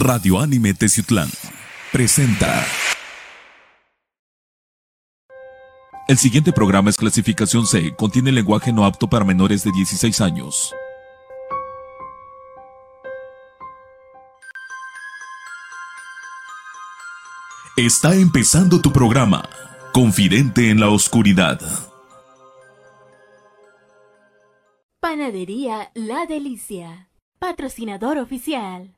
Radio Anime Teciutlán presenta. El siguiente programa es clasificación C, contiene lenguaje no apto para menores de 16 años. Está empezando tu programa, Confidente en la Oscuridad. Panadería La Delicia, patrocinador oficial.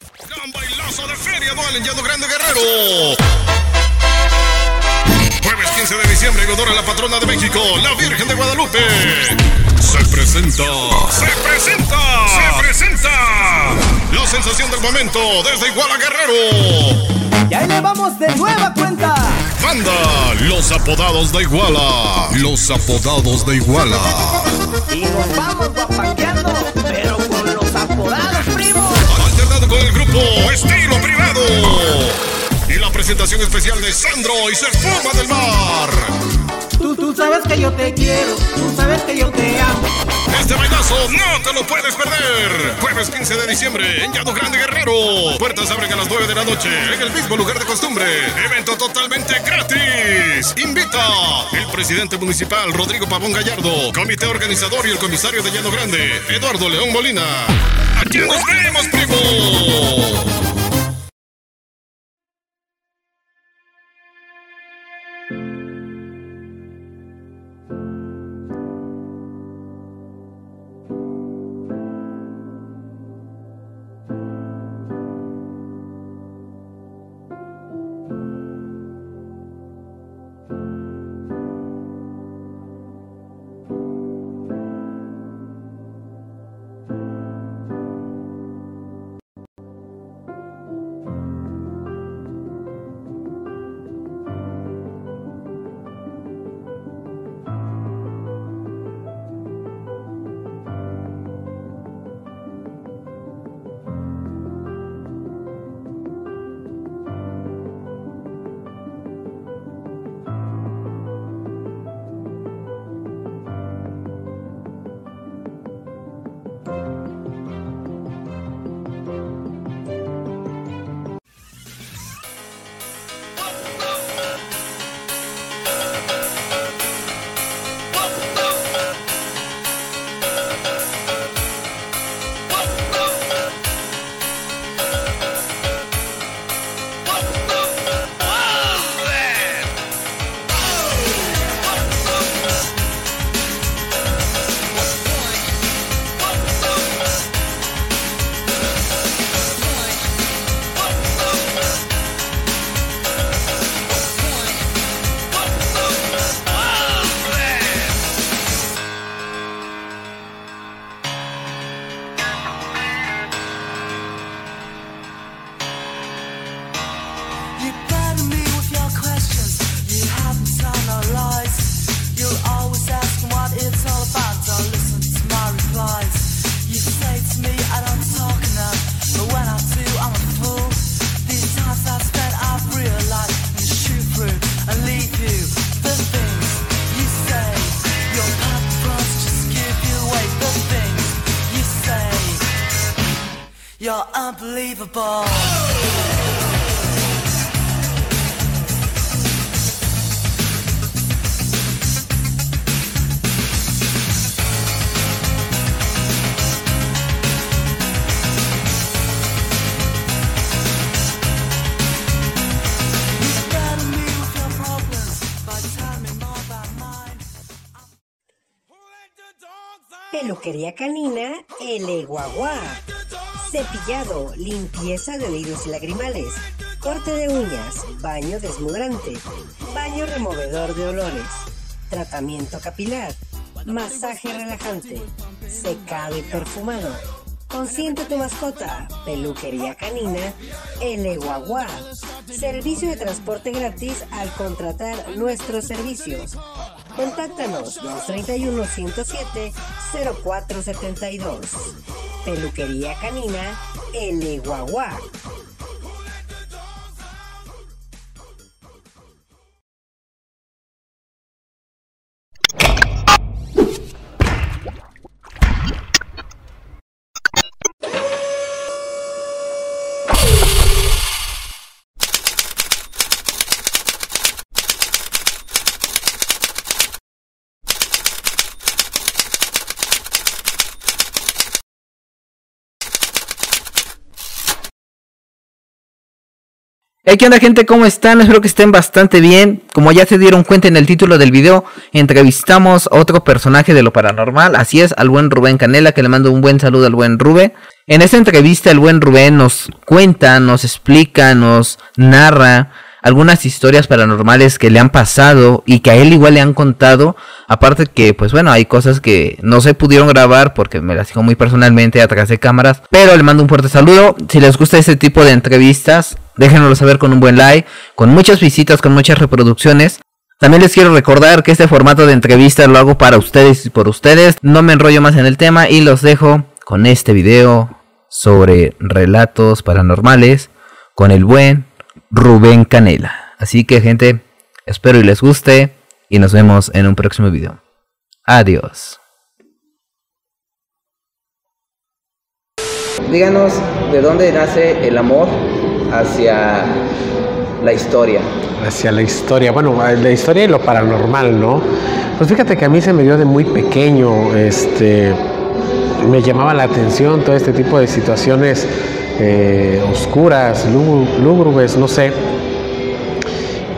Gran bailazo de feria dual en Llano Grande Guerrero. Jueves 15 de diciembre en honor a la patrona de México, la Virgen de Guadalupe. Se presenta, se presenta, se presenta la sensación del momento desde Iguala Guerrero. Y ahí le vamos de nueva cuenta. Banda, los apodados de Iguala. Los apodados de Iguala. Y nos vamos guapangueando, pero Estilo Privado. Y la presentación especial de Sandro y su del mar. Tú, tú sabes que yo te quiero, tú sabes que yo te amo. Este bailazo no te lo puedes perder. Jueves 15 de diciembre en Llano Grande Guerrero. Puertas abren a las 9 de la noche en el mismo lugar de costumbre. Evento totalmente gratis. Invita el presidente municipal Rodrigo Pavón Gallardo, comité organizador y el comisario de Llano Grande, Eduardo León Molina. Aquí nos vemos, primo. Mine. Peluquería canina El Eguaguá. Cepillado, limpieza de oídos y lagrimales. Corte de uñas, baño desmudrante. Baño removedor de olores. Tratamiento capilar. Masaje relajante. Secado y perfumado. Consiente tu mascota. Peluquería canina. El Guagua. Servicio de transporte gratis al contratar nuestros servicios. Contáctanos 231 107 0472. Peluquería canina. El Guagua. Hey, ¿qué onda gente? ¿Cómo están? Espero que estén bastante bien. Como ya se dieron cuenta en el título del video, entrevistamos a otro personaje de lo paranormal. Así es, al buen Rubén Canela, que le mando un buen saludo al buen Rubén. En esta entrevista el buen Rubén nos cuenta, nos explica, nos narra algunas historias paranormales que le han pasado y que a él igual le han contado. Aparte que, pues bueno, hay cosas que no se pudieron grabar porque me las dijo muy personalmente atrás de cámaras. Pero le mando un fuerte saludo. Si les gusta este tipo de entrevistas, déjenoslo saber con un buen like, con muchas visitas, con muchas reproducciones. También les quiero recordar que este formato de entrevistas lo hago para ustedes y por ustedes. No me enrollo más en el tema y los dejo con este video sobre relatos paranormales con el buen Rubén Canela. Así que gente, espero y les guste y nos vemos en un próximo video. Adiós. Díganos de dónde nace el amor hacia la historia. hacia la historia. Bueno, la historia y lo paranormal, ¿no? Pues fíjate que a mí se me dio de muy pequeño, este, me llamaba la atención todo este tipo de situaciones eh, oscuras, lú- lúgubres, no sé.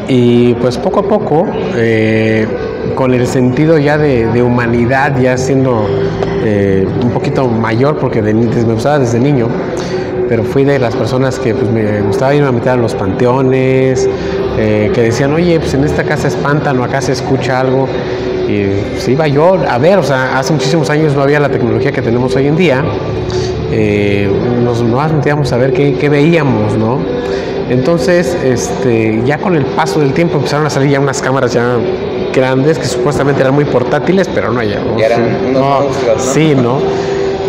Y pues poco a poco, eh, con el sentido ya de, humanidad, ya siendo eh, un poquito mayor, porque de, me gustaba desde niño, pero fui de las personas que pues, me gustaba irme a meter a los panteones, que decían, oye, pues en esta casa espantan o acá se escucha algo. Y pues, iba yo a ver, o sea, hace muchísimos años no había la tecnología que tenemos hoy en día. Eh, nos nos metíamos a ver qué, qué veíamos, ¿no? Entonces, este, ya con el paso del tiempo empezaron a salir ya unas cámaras ya grandes que supuestamente eran muy portátiles, pero no ya. ¿no? Ya eran Sí, unos no, monstruos, ¿no? Sí, ¿no?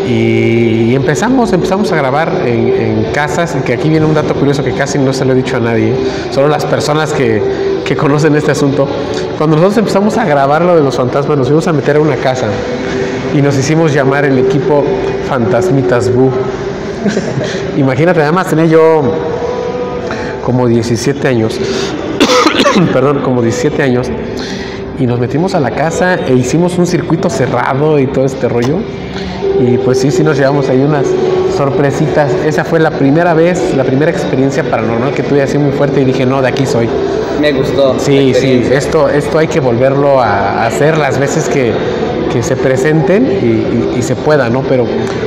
Y empezamos, empezamos a grabar en, en casas, que aquí viene un dato curioso que casi no se lo he dicho a nadie, solo las personas que, que conocen este asunto. Cuando nosotros empezamos a grabar lo de los fantasmas, nos fuimos a meter a una casa y nos hicimos llamar el equipo Fantasmitas Bu. Imagínate, además tenía yo como 17 años, perdón, como 17 años, y nos metimos a la casa e hicimos un circuito cerrado y todo este rollo. Y pues sí, sí nos llevamos ahí unas sorpresitas. Esa fue la primera vez, la primera experiencia paranormal que tuve así muy fuerte y dije, no, de aquí soy. Me gustó. Sí, sí, esto, esto hay que volverlo a hacer las veces que, que se presenten y, y- y se pueda, ¿no? Pero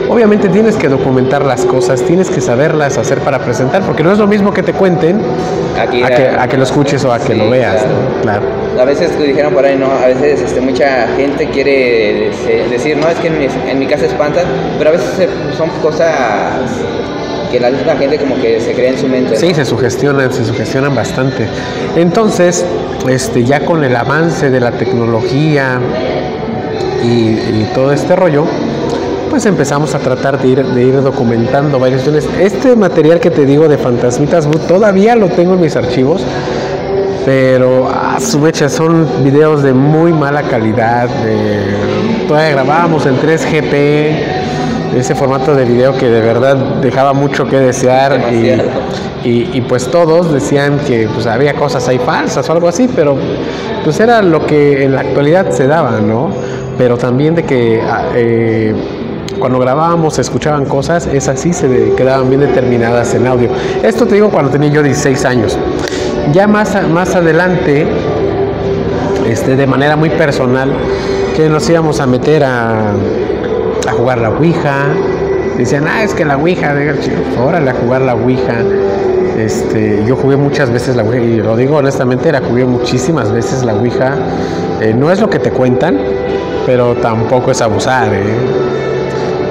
obviamente tienes que documentar las cosas, tienes que saberlas hacer para presentar, porque no es lo mismo que te cuenten Aquí a que, a que lo escuches o a que Sí, lo veas, claro. ¿no? Claro. A veces dijeron por ahí, no, a veces este, mucha gente quiere decir, no, es que en mi, en mi casa espantan, pero a veces son cosas que la misma gente como que se cree en su mente. ¿no? Sí, se sugestionan, se sugestionan bastante. Entonces, este, ya con el avance de la tecnología y, y todo este rollo, pues empezamos a tratar de ir, de ir documentando varias cuestiones. Este material que te digo de Fantasmitas Bu, todavía lo tengo en mis archivos, pero a su mecha son videos de muy mala calidad. de- todavía grabábamos en 3GP, ese formato de video que de verdad dejaba mucho que desear y, Demasiado. y- y, pues todos decían que pues había cosas ahí falsas o algo así, pero pues era lo que en la actualidad se daba, ¿no? Pero también de que ah, eh, cuando grabábamos se escuchaban cosas, esas sí se quedaban bien determinadas en audio. Esto te digo cuando tenía yo 16 años. Ya más, más adelante, este, de manera muy personal, que nos íbamos a meter a, a jugar la Ouija. Decían, ah, es que la Ouija, órale a jugar la Ouija. Este, yo jugué muchas veces la Ouija, y lo digo honestamente, la jugué muchísimas veces la Ouija. Eh, no es lo que te cuentan, pero tampoco es abusar. ¿eh?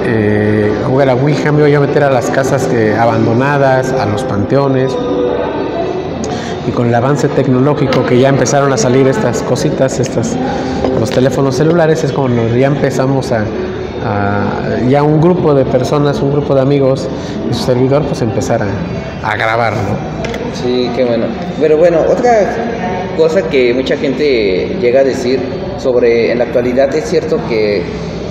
eh, jugué a la Ouija, me iba a meter a las casas abandonadas, a los panteones. Y con el avance tecnológico que ya empezaron a salir estas cositas, estas, los teléfonos celulares, es como ya empezamos a, a- ya un grupo de personas, un grupo de amigos y su servidor, pues empezar a, a grabar, ¿no? Sí, qué bueno. Pero bueno, otra cosa que mucha gente llega a decir sobre en la actualidad es cierto que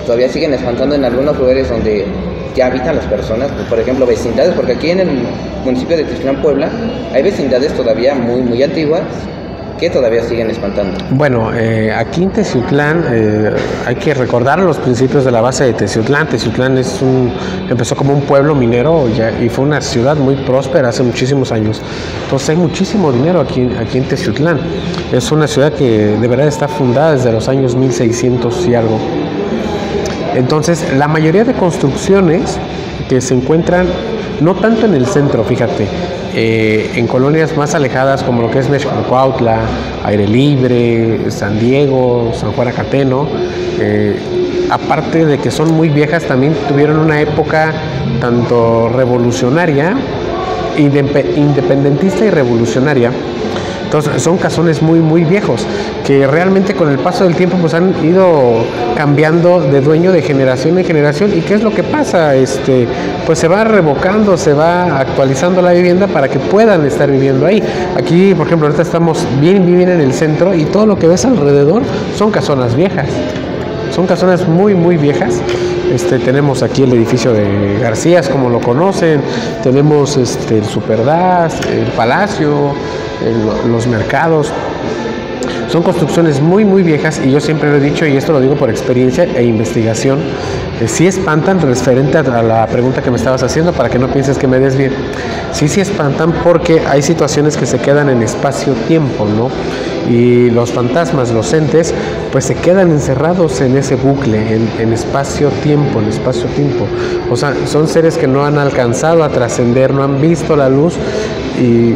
todavía siguen espantando en algunos lugares donde ya habitan las personas, por ejemplo vecindades, porque aquí en el municipio de Tijuana, Puebla, hay vecindades todavía muy muy antiguas que todavía siguen espantando. Bueno, eh, aquí en Teciutlán eh, hay que recordar los principios de la base de Teciutlán. Teciutlán es empezó como un pueblo minero y fue una ciudad muy próspera hace muchísimos años. Entonces hay muchísimo dinero aquí, aquí en Teciutlán. Es una ciudad que de verdad está fundada desde los años 1600 y algo. Entonces, la mayoría de construcciones que se encuentran, no tanto en el centro, fíjate, eh, en colonias más alejadas como lo que es Mexicalcoautla, Aire Libre, San Diego, San Juan Acateno, eh, aparte de que son muy viejas, también tuvieron una época tanto revolucionaria, indepe- independentista y revolucionaria. Entonces son casones muy muy viejos que realmente con el paso del tiempo pues han ido cambiando de dueño de generación en generación. Y qué es lo que pasa este pues se va revocando se va actualizando la vivienda para que puedan estar viviendo ahí. Aquí por ejemplo ahorita estamos bien bien en el centro y todo lo que ves alrededor son casonas viejas. Son casonas muy, muy viejas. Este, tenemos aquí el edificio de Garcías, como lo conocen. Tenemos este, el Superdas, el Palacio, los mercados. Son construcciones muy, muy viejas y yo siempre lo he dicho, y esto lo digo por experiencia e investigación, eh, sí espantan referente a la pregunta que me estabas haciendo para que no pienses que me des bien. Sí, sí espantan porque hay situaciones que se quedan en espacio-tiempo, ¿no? Y los fantasmas, los entes, pues se quedan encerrados en ese bucle, en espacio-tiempo, en espacio-tiempo. O sea, son seres que no han alcanzado a trascender, no han visto la luz y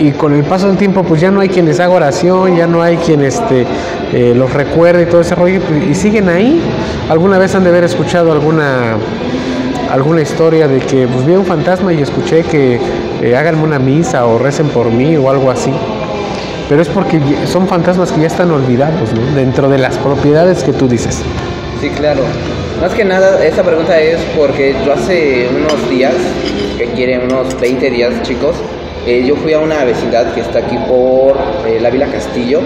y con el paso del tiempo pues ya no hay quien les haga oración, ya no hay quien este, eh, los recuerde y todo ese rollo pues, y siguen ahí. Alguna vez han de haber escuchado alguna alguna historia de que pues vi un fantasma y escuché que eh, háganme una misa o recen por mí o algo así. Pero es porque son fantasmas que ya están olvidados, ¿no? Dentro de las propiedades que tú dices. Sí, claro. Más que nada, esta pregunta es porque yo hace unos días, que quieren unos 20 días, chicos, eh, yo fui a una vecindad que está aquí por eh, la Vila Castillo,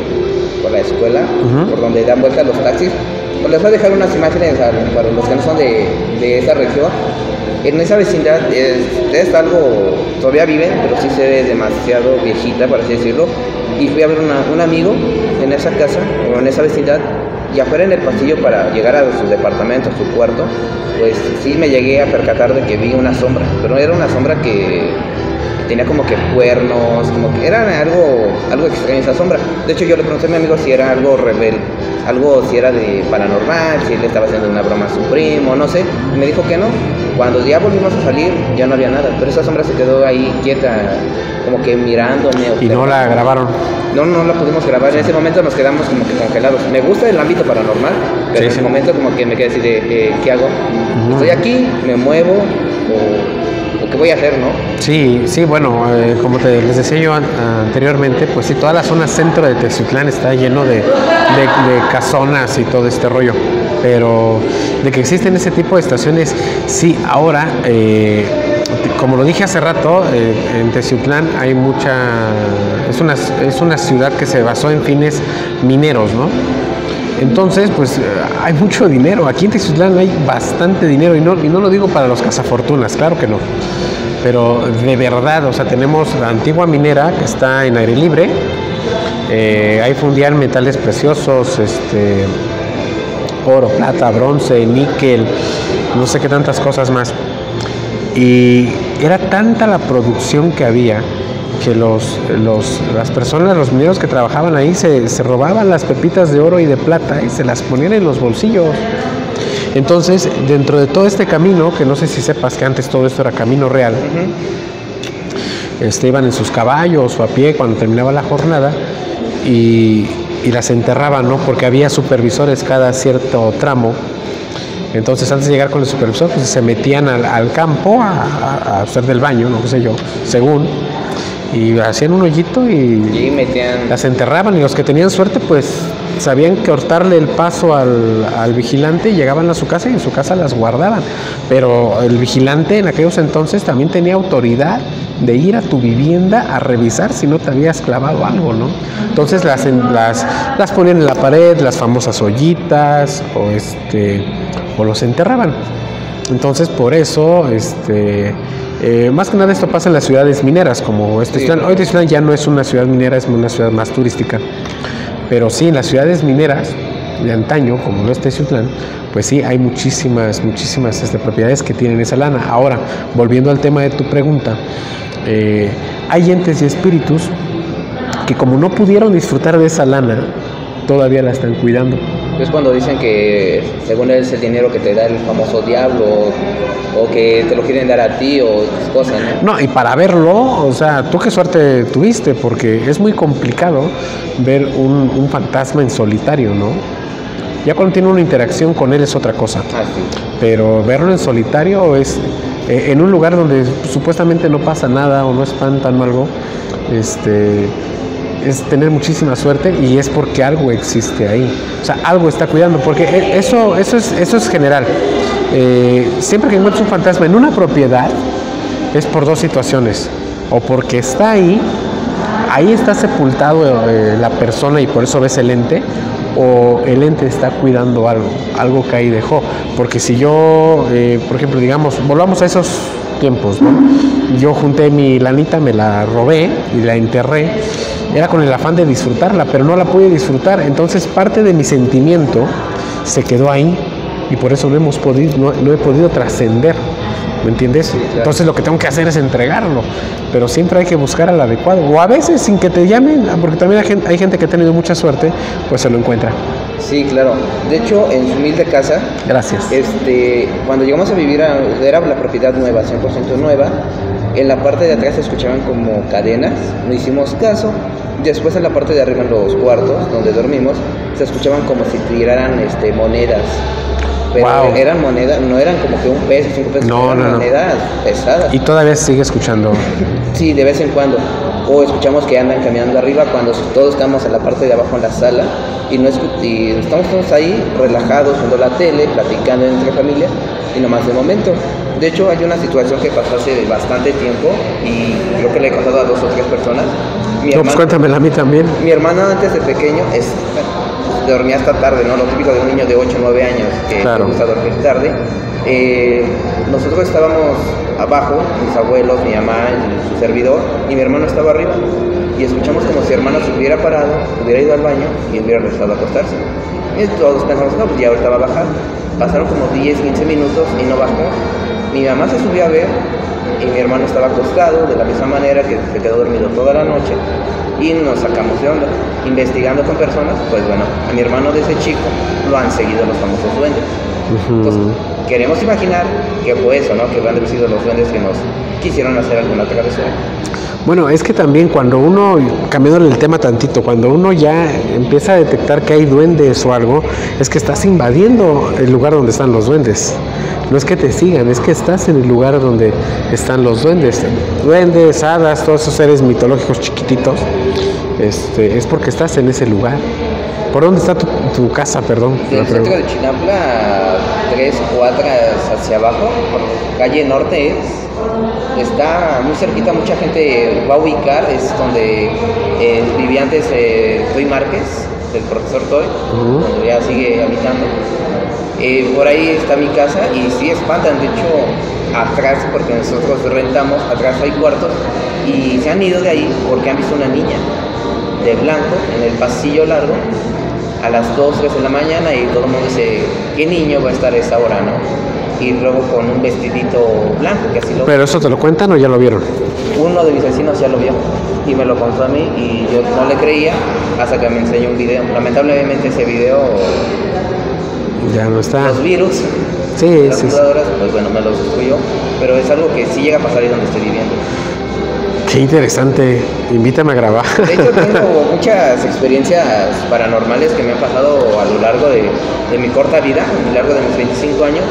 por la escuela, por donde dan vuelta los taxis. Pues les voy a dejar unas imágenes a- para los que no son de, de esa región. En esa vecindad es, es algo, todavía viven, pero sí se ve demasiado viejita, por así decirlo. Y fui a ver un amigo en esa casa, o en esa vecindad, y afuera en el pasillo para llegar a su departamento, a su cuarto, pues sí me llegué a percatar de que vi una sombra, pero era una sombra que tenía como que cuernos, como que era algo, algo extraño esa sombra. De hecho yo le pregunté a mi amigo si era algo rebel, algo si era de paranormal, si él estaba haciendo una broma a su primo, no sé. Y me dijo que no. Cuando ya volvimos a salir ya no había nada, pero esa sombra se quedó ahí quieta, como que mirándome. Y no la grabaron. No, no la pudimos grabar. En ese momento nos quedamos como que congelados. Me gusta el ámbito paranormal, pero Sí, en ese sí. momento como que me quedé así de, eh, ¿qué hago? ¿Estoy aquí? ¿Me muevo? ¿O, voy a hacer, no? Sí, sí, bueno, eh, como te les decía yo an- anteriormente, pues sí, toda la zona centro de Texiutlán está lleno de, de- de casonas y todo este rollo. Pero de que existen ese tipo de estaciones, sí, ahora, eh, como lo dije hace rato, eh, en Teciutlán hay mucha. Es una, es una ciudad que se basó en fines mineros, ¿no? Entonces, pues eh, hay mucho dinero. Aquí en Texiutlán hay bastante dinero y no, y no lo digo para los cazafortunas, claro que no. Pero de verdad, o sea, tenemos la antigua minera que está en aire libre. eh, fundían metales preciosos, este, oro, plata, bronce, níquel, no sé qué tantas cosas más. Y era tanta la producción que había que los, los- las personas, los mineros que trabajaban ahí se, se robaban las pepitas de oro y de plata y se las ponían en los bolsillos. Entonces, dentro de todo este camino, que no sé si sepas que antes todo esto era camino real, este, iban en sus caballos o a pie cuando terminaba la jornada y, y las enterraban, ¿no? Porque había supervisores cada cierto tramo Entonces, antes de llegar con el supervisor, pues se metían al, campo a, a- a hacer del baño, no sé yo, según. Y hacían un hoyito y Y metían. las enterraban. Y los que tenían suerte, pues sabían cortarle el paso al, al vigilante y llegaban a su casa y en su casa las guardaban. Pero el vigilante en aquellos entonces también tenía autoridad de ir a tu vivienda a revisar si no te habías clavado algo, ¿no? Entonces las, las, las ponían en la pared, las famosas ollitas, o, este, o los enterraban. Entonces, por eso, este, eh, más que nada esto pasa en las ciudades mineras, como este Sí. Hoy Teciutlán ya no es una ciudad minera, es una ciudad más turística. Pero sí, en las ciudades mineras de antaño, como no es Teciutlán, pues sí, hay muchísimas, muchísimas este, propiedades que tienen esa lana. Ahora, volviendo al tema de tu pregunta, eh, hay entes y espíritus que como no pudieron disfrutar de esa lana, todavía la están cuidando. Es cuando dicen que según él es el dinero que te da el famoso diablo o, o que te lo quieren dar a ti o esas cosas, ¿no? No, y para verlo, o sea, tú qué suerte tuviste, porque es muy complicado ver un, un fantasma en solitario, ¿no? Ya cuando tiene una interacción con él es otra cosa, Ah, sí. pero verlo en solitario es eh, en un lugar donde supuestamente no pasa nada o no espantan o algo, este, es tener muchísima suerte y es porque algo existe ahí, o sea, algo está cuidando, porque e- eso, eso, es, eso es general. Eh, siempre que encuentres un fantasma en una propiedad, es por dos situaciones. O porque está ahí, ahí está sepultado eh, la persona y por eso ves el ente, o el ente está cuidando algo, algo que ahí dejó. Porque si yo, eh, por ejemplo, digamos, volvamos a esos tiempos. Yo junté mi lanita, me la robé y la enterré. Era con el afán de disfrutarla, pero no la pude disfrutar. Entonces parte de mi sentimiento se quedó ahí y por eso no hemos podido, no, no he podido trascender. ¿Me entiendes? claro. Entonces lo que tengo que hacer es entregarlo, pero siempre hay que buscar al adecuado. O a veces sin que te llamen, porque también hay gente, hay gente que ha tenido mucha suerte, pues se lo encuentra. Sí, claro. De hecho, en su humilde casa, Gracias. este, cuando llegamos a vivir, a- era la propiedad nueva, 100% nueva, en la parte de atrás se escuchaban como cadenas, no hicimos caso. Después en la parte de arriba, en los cuartos donde dormimos, se escuchaban como si tiraran este, monedas. Pero Guau. eran monedas, no eran como que un peso, cinco pesos, No, eran no, no. monedas pesadas. Y todavía se sigue escuchando. Sí, de vez en cuando. O escuchamos que andan caminando arriba cuando todos estamos en la parte de abajo en la sala y, no y estamos todos ahí relajados viendo la tele, platicando entre familia y nomás de momento. De hecho, hay una situación que pasó hace bastante tiempo y creo que le he contado a dos o tres personas. Mi No, pues hermano- cuéntamela a mí también. mi hermano antes de pequeño es, dormía hasta tarde, ¿no? Lo típico de un niño de 8 o 9 años que Claro. gusta dormir tarde. Eh, nosotros estábamos abajo, mis abuelos, mi mamá su servidor, y mi hermano estaba arriba. Y escuchamos como si hermano se hubiera parado, hubiera ido al baño y hubiera regresado a acostarse. Y todos pensamos, no, pues ya ahorita va a bajar. Pasaron como 10, 15 minutos y no bajó. Mi mamá se subió a ver y mi hermano estaba acostado de la misma manera que se quedó dormido toda la noche y nos sacamos de onda. Investigando con personas, pues bueno, a mi hermano de ese chico lo han seguido los famosos duendes. Entonces, queremos imaginar que fue eso, ¿no? Que han de haber sido los duendes que nos quisieron hacer alguna travesura. Bueno, es que también cuando uno, cambiando el tema tantito, cuando uno ya empieza a detectar que hay duendes o algo, es que estás invadiendo el lugar donde están los duendes. No es que te sigan, es que estás en el lugar donde están los duendes. Duendes, hadas, todos esos seres mitológicos chiquititos, este, es porque estás en ese lugar. ¿Por dónde está tu, tu casa, perdón? Del centro de Chinapla, tres cuadras hacia abajo, por calle norte es, está muy cerquita, mucha gente va a ubicar, es donde eh, vivía antes eh, Toy Márquez, del profesor Toy, donde ya sigue habitando. Eh, por ahí está mi casa y sí espantan, de hecho atrás, porque nosotros rentamos, atrás hay cuartos y se han ido de ahí porque han visto una niña de blanco en el pasillo largo a las 2, 3 de la mañana y todo el mundo dice, ¿qué niño va a estar a esa hora, no? Y luego con un vestidito blanco, que así lo... ¿Pero eso te lo cuentan o ya lo vieron? Uno de mis vecinos ya lo vio y me lo contó a mí y yo no le creía hasta que me enseñó un video. Lamentablemente ese video, Ya no está. los virus, Sí, las sí, pues bueno, me los destruyó, pero es algo que sí llega a pasar ahí donde estoy viviendo. Qué interesante. Invítame a grabar. De hecho, tengo muchas experiencias paranormales que me han pasado a lo largo de, de mi corta vida, a lo largo de mis 25 años.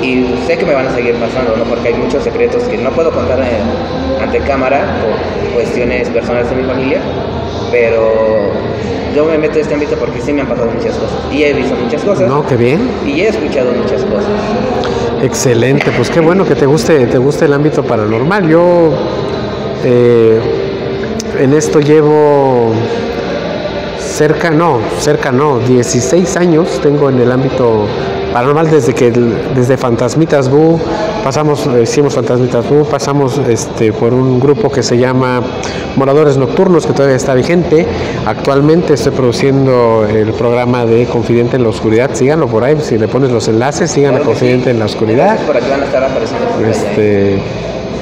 Y sé que me van a seguir pasando, ¿no? Porque hay muchos secretos que no puedo contar en- ante cámara por cuestiones personales de mi familia. Pero yo me meto en este ámbito porque sí me han pasado muchas cosas. Y he visto muchas cosas. No, qué bien. Y he escuchado muchas cosas. Excelente, pues qué bueno que te guste, te guste el ámbito paranormal. Yo eh, en esto llevo cerca, no, cerca no, 16 años tengo en el ámbito paranormal desde que desde Fantasmitas Bu pasamos, hicimos Fantasmitas Bu, pasamos este por un grupo que se llama Moradores Nocturnos que todavía está vigente. Actualmente estoy produciendo el programa de Confidente en la Oscuridad. Síganlo por ahí, si le pones los enlaces, sigan a. Confidente en la Oscuridad. Por aquí van a estar apareciendo. Este,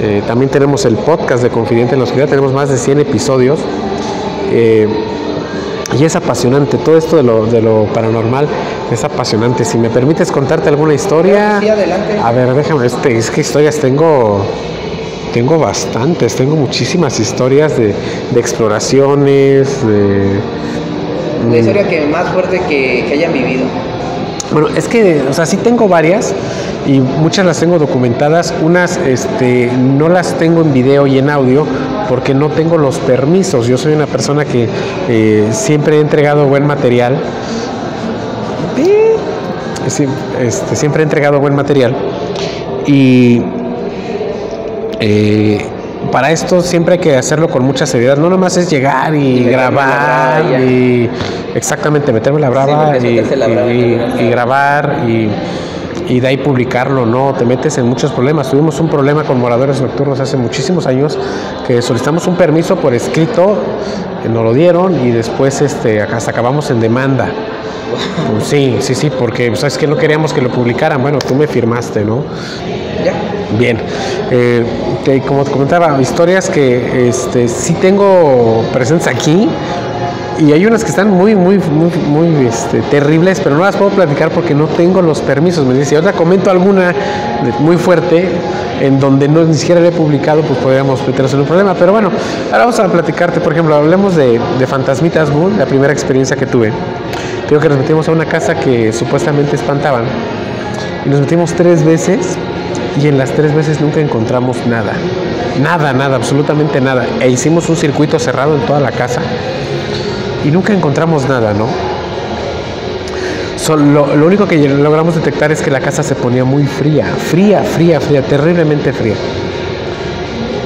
eh, también tenemos el podcast de Confidente en la Oscuridad, tenemos más de 100 episodios. eh, y es apasionante, todo esto de lo, de lo paranormal es apasionante. Si me permites contarte alguna historia. Sí, adelante. A ver, déjame, este, es que historias tengo, tengo bastantes, tengo muchísimas historias de, de exploraciones, de... La historia que más fuerte que, que hayan vivido. Bueno, es que, o sea, sí tengo varias y muchas las tengo documentadas. Unas, este, no las tengo en video y en audio porque no tengo los permisos. Yo soy una persona que eh, siempre he entregado buen material. Este, siempre he entregado buen material y eh, para esto siempre hay que hacerlo con mucha seriedad. No nomás es llegar y, grabar y exactamente meterme la brava y, meterse la brava y- grabar y, y de ahí publicarlo, no, te metes en muchos problemas. Tuvimos un problema con moradores nocturnos hace muchísimos años que solicitamos un permiso por escrito, eh, nos lo dieron y después este, hasta acabamos en demanda. Pues sí, sí, sí, porque sabes que no queríamos que lo publicaran. Bueno, tú me firmaste, ¿no? Ya. Bien, eh, te- como te comentaba, historias que este, sí tengo presentes aquí y hay unas que están muy, muy, muy, muy este, terribles, pero no las puedo platicar porque no tengo los permisos. Me dice, ahora comento alguna muy fuerte en donde no ni siquiera la he publicado, pues podríamos meternos en un problema. Pero bueno, ahora vamos a platicarte, por ejemplo, hablemos de, de Fantasmitas Bull, la primera experiencia que tuve. Digo que nos metimos a una casa que supuestamente espantaban y nos metimos tres veces y en las tres veces nunca encontramos nada. Nada, nada, absolutamente nada. E hicimos un circuito cerrado en toda la casa y nunca encontramos nada, ¿no? Lo, único que logramos detectar es que la casa se ponía muy fría, fría, fría, fría, terriblemente fría.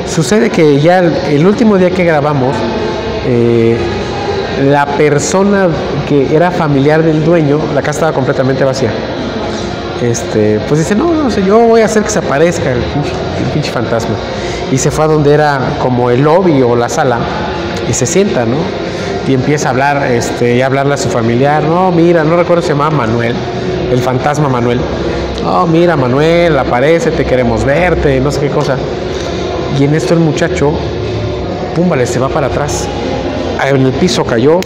Sucede que ya el, último día que grabamos, eh, la persona que era familiar del dueño, la casa estaba completamente vacía. Este, pues dice, no, no sé, yo voy a hacer que se aparezca el pinche fantasma. Y se fue a donde era como el lobby o la sala y se sienta, ¿no? Y empieza a hablar, este, y a hablarle a su familiar, no, mira, no recuerdo se llamaba Manuel, el fantasma Manuel. Oh, mira, Manuel, aparece, te queremos verte, no sé qué cosa. Y en esto el muchacho, pum, vale, se va para atrás. En el piso cayó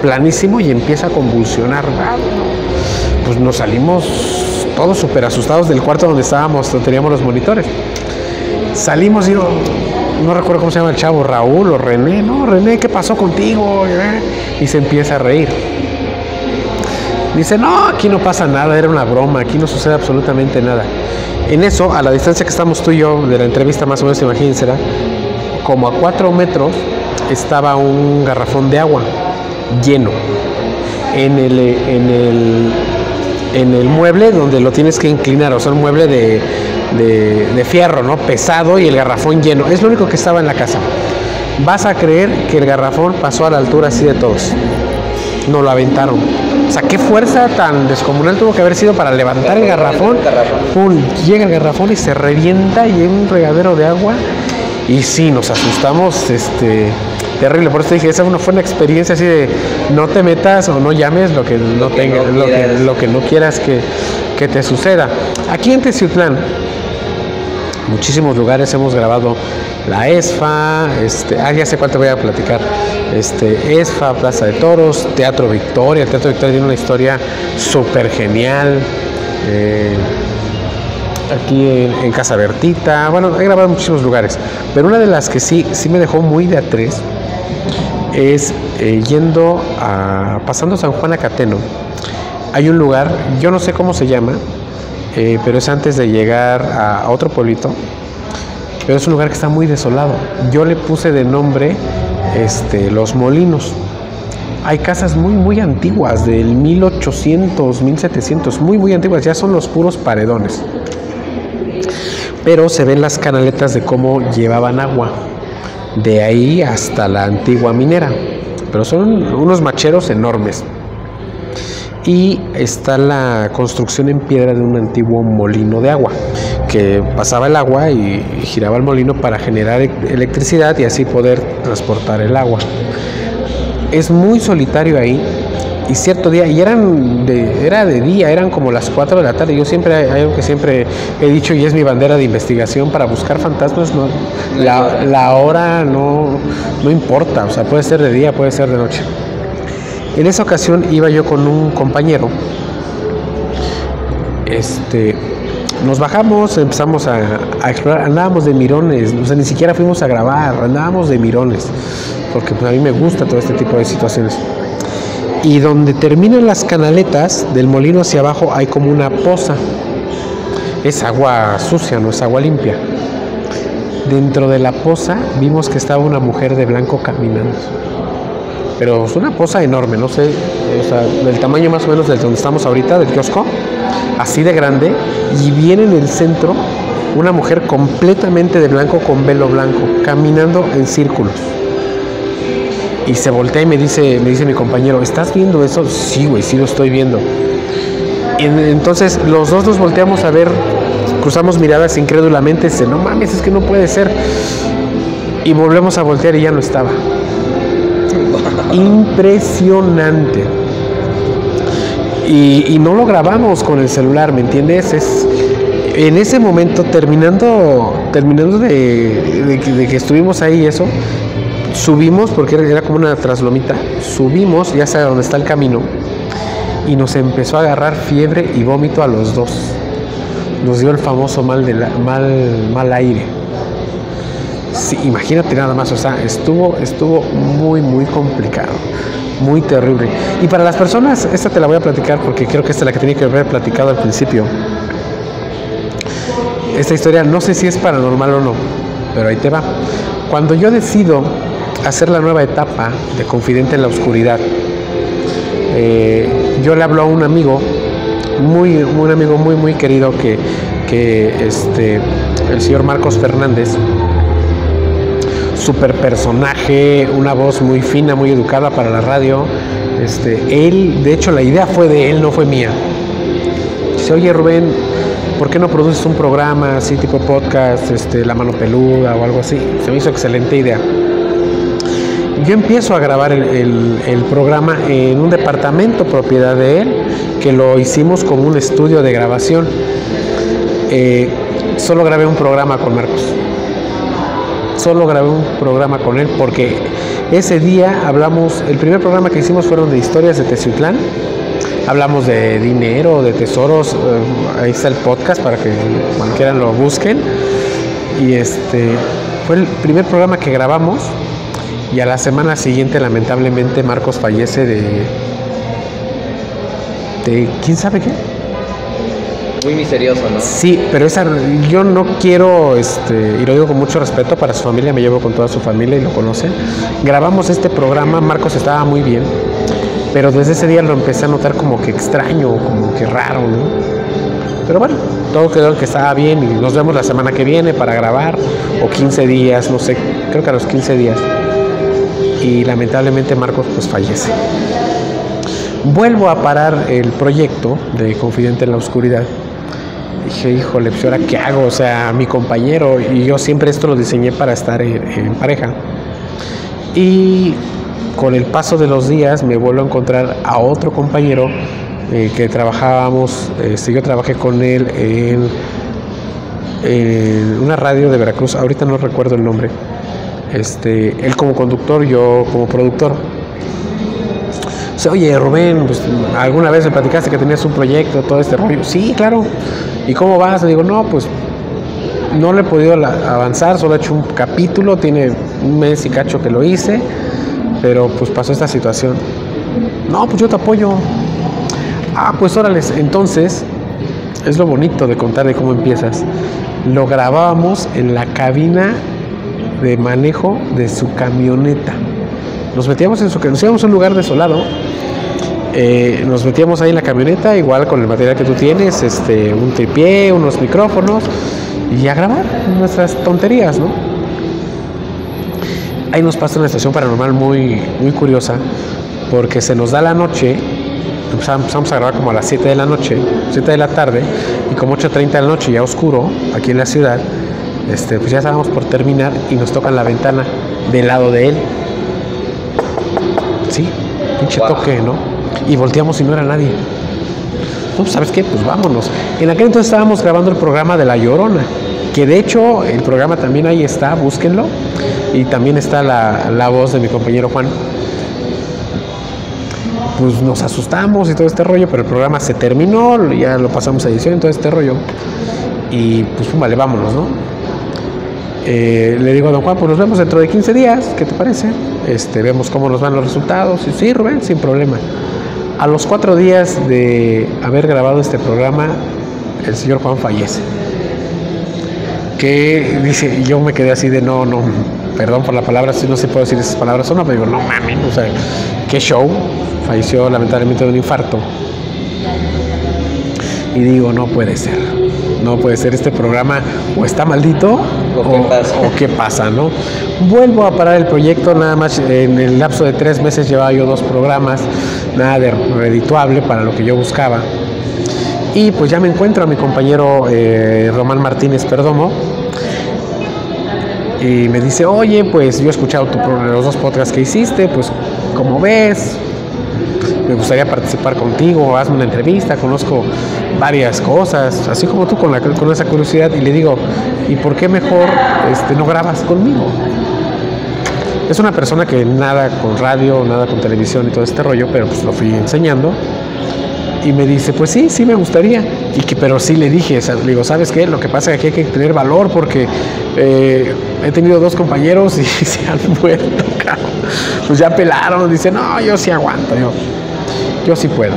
planísimo y empieza a convulsionar. Pues nos salimos todos súper asustados del cuarto donde estábamos, donde teníamos los monitores. Salimos y no, recuerdo cómo se llama el chavo, Raúl o René. No, René, ¿qué pasó contigo? Y se empieza a reír. Dice, no, aquí no pasa nada, era una broma, aquí no sucede absolutamente nada. En eso, a la distancia que estamos tú y yo de la entrevista, más o menos, imagínense, como a cuatro metros estaba un garrafón de agua lleno. En el, en el, en el mueble donde lo tienes que inclinar, o sea, un mueble de, de, de fierro, ¿no? Pesado y el garrafón lleno. Es lo único que estaba en la casa. Vas a creer que el garrafón pasó a la altura así de todos. No lo aventaron. O sea, qué fuerza tan descomunal tuvo que haber sido para levantar el garrafón. Pum, llega el garrafón y se revienta y hay un regadero de agua. Y sí, nos asustamos, este, terrible. Por eso dije, esa fue una experiencia así de no te metas o no llames lo que no, que tenga- no lo, que, lo que no quieras que, que te suceda. Aquí en Teciutlán, muchísimos lugares hemos grabado la ESFA, este, ah, ya sé cuál te voy a platicar, este, ESFA, Plaza de Toros, Teatro Victoria, Teatro Victoria tiene una historia súper genial, eh, aquí en, Casa Bertita, bueno, he grabado muchísimos lugares, pero una de las que sí, sí me dejó muy de a tres es eh, yendo a, pasando San Juan a Cateno. Hay un lugar, yo no sé cómo se llama, eh, pero es antes de llegar a, otro pueblito, pero es un lugar que está muy desolado. Yo le puse de nombre este, Los Molinos. Hay casas muy, muy antiguas, del 1800, 1700, muy, muy antiguas, ya son los puros paredones. Pero se ven las canaletas de cómo llevaban agua, de ahí hasta la antigua minera. Pero son unos macheros enormes. Y está la construcción en piedra de un antiguo molino de agua, que pasaba el agua y giraba el molino para generar e- electricidad y así poder transportar el agua es muy solitario ahí. Y cierto día, y eran de, era de día, eran como las 4 de la tarde. Yo siempre, hay algo que siempre he dicho y es mi bandera de investigación para buscar fantasmas. No, la, la hora no, no importa, o sea, puede ser de día, puede ser de noche. En esa ocasión iba yo con un compañero. Este, nos bajamos, empezamos a, explorar, andábamos de mirones, o sea, ni siquiera fuimos a grabar, andábamos de mirones, porque pues, a mí me gusta todo este tipo de situaciones. Y donde terminan las canaletas del molino hacia abajo hay como una poza. Es agua sucia, no es agua limpia. Dentro de la poza vimos que estaba una mujer de blanco caminando. Pero es una poza enorme, no sé, o sea, del tamaño más o menos del donde estamos ahorita, del kiosco, así de grande, y viene en el centro una mujer completamente de blanco con velo blanco, caminando en círculos. Y se voltea y me dice, me dice mi compañero, ¿estás viendo eso? Sí, güey, sí lo estoy viendo. Y en- entonces los dos nos volteamos a ver, cruzamos miradas incrédulamente, dice, no mames, es que no puede ser. Y volvemos a voltear y ya no estaba. Impresionante. Y, no lo grabamos con el celular, ¿me entiendes? Es, en ese momento, terminando, terminando de, que- estuvimos ahí eso, subimos, porque era, era como una traslomita, subimos, ya sea donde está el camino, y nos empezó a agarrar fiebre y vómito a los dos. Nos dio el famoso mal, de la- mal, mal aire. Imagínate nada más, o sea, estuvo, estuvo muy, muy complicado, muy terrible. Y para las personas, esta te la voy a platicar porque creo que esta es la que tenía que haber platicado al principio. Esta historia no sé si es paranormal o no, pero ahí te va. Cuando yo decido hacer la nueva etapa de Confidente en la Oscuridad, eh, yo le hablo a un amigo, muy, un amigo muy, muy querido que, que este, el señor Marcos Fernández, super personaje, una voz muy fina, muy educada para la radio. Este, él, de hecho, la idea fue de él, no fue mía. Dice, oye Rubén, ¿por qué no produces un programa así tipo podcast, este, La Mano Peluda o algo así? Se me hizo excelente idea. Yo empiezo a grabar el, programa en un departamento propiedad de él, que lo hicimos como un estudio de grabación. Eh, solo grabé un programa con Marcos solo grabé un programa con él porque ese día hablamos, el primer programa que hicimos fueron de historias de Teciutlán. Hablamos de dinero, de tesoros, eh, ahí está el podcast para que cuando quieran lo busquen. Y este fue el primer programa que grabamos y a la semana siguiente lamentablemente Marcos fallece de de quién sabe qué. Muy misterioso, ¿no? Sí, pero esa, yo no quiero, este, y lo digo con mucho respeto para su familia, me llevo con toda su familia y lo conocen. Grabamos este programa, Marcos estaba muy bien, pero desde ese día lo empecé a notar como que extraño, como que raro, ¿no? Pero bueno, todo quedó que estaba bien y nos vemos la semana que viene para grabar, o 15 días, no sé, creo que a los 15 días. Y lamentablemente Marcos pues fallece. Vuelvo a parar el proyecto de Confidente en la Oscuridad. Dije, híjole, pues ahora qué hago, o sea, mi compañero, y yo siempre esto lo diseñé para estar en, pareja. Y con el paso de los días me vuelvo a encontrar a otro compañero eh, que trabajábamos, este, yo trabajé con él en, una radio de Veracruz, ahorita no recuerdo el nombre. Este, él como conductor, yo como productor. Oye, Rubén, pues, ¿alguna vez me platicaste que tenías un proyecto, todo este rollo? Sí, claro. ¿Y cómo vas? Le digo, no, pues no le he podido avanzar, solo he hecho un capítulo, tiene un mes y cacho que lo hice, pero pues pasó esta situación. No, pues yo te apoyo. Ah, pues órales, entonces, es lo bonito de contar de cómo empiezas. Lo grabábamos en la cabina de manejo de su camioneta. Nos metíamos en su nos íbamos a un lugar desolado. Eh, nos metíamos ahí en la camioneta, igual con el material que tú tienes, este, un tripié, unos micrófonos, y a grabar nuestras tonterías, ¿no? Ahí nos pasa una situación paranormal muy, muy curiosa, porque se nos da la noche, empezamos, a grabar como a las 7 de la noche, 7 de la tarde, y como 8.30 de la noche, ya oscuro, aquí en la ciudad, este, pues ya estábamos por terminar y nos tocan la ventana del lado de él. Sí, pinche Wow. toque, ¿no? Y volteamos y no era nadie. No, pues, ¿sabes qué? Pues vámonos. En aquel entonces estábamos grabando el programa de La Llorona, que de hecho el programa también ahí está, búsquenlo. Y también está la, la voz de mi compañero Juan. Pues nos asustamos y todo este rollo, pero el programa se terminó, ya lo pasamos a edición y todo este rollo. Y pues pum, vale, vámonos, ¿no? Eh, le digo a don Juan, pues nos vemos dentro de 15 días, ¿qué te parece? Este, vemos cómo nos van los resultados. Y sí, Rubén, sin problema. A los cuatro días de haber grabado este programa, el señor Juan fallece. Que dice, yo me quedé así de no, no, perdón por la palabra, si no se puede decir esas palabras o no, pero digo, no mames, o sea, qué show. Falleció lamentablemente de un infarto. Y digo, no puede ser. No puede ser este programa o está maldito ¿O qué pasa? o qué pasa, ¿no? Vuelvo a parar el proyecto, nada más en el lapso de tres meses llevaba yo dos programas, nada de redituable para lo que yo buscaba. Y pues ya me encuentro a mi compañero eh, Román Martínez Perdomo. Y me dice, oye, pues yo he escuchado tu los dos podcasts que hiciste, pues como ves, me gustaría participar contigo, hazme una entrevista, conozco varias cosas, así como tú con, con esa curiosidad. Y le digo, ¿y por qué mejor este, no grabas conmigo? Es una persona que nada con radio, nada con televisión y todo este rollo, pero pues lo fui enseñando. Y me dice, pues sí, sí me gustaría. Y que, pero sí le dije, o sea, le digo, ¿sabes qué? Lo que pasa es que aquí hay que tener valor porque eh, he tenido dos compañeros y se han muerto, cabrón. Pues ya pelaron, dice, no, yo sí aguanto, yo, yo sí puedo.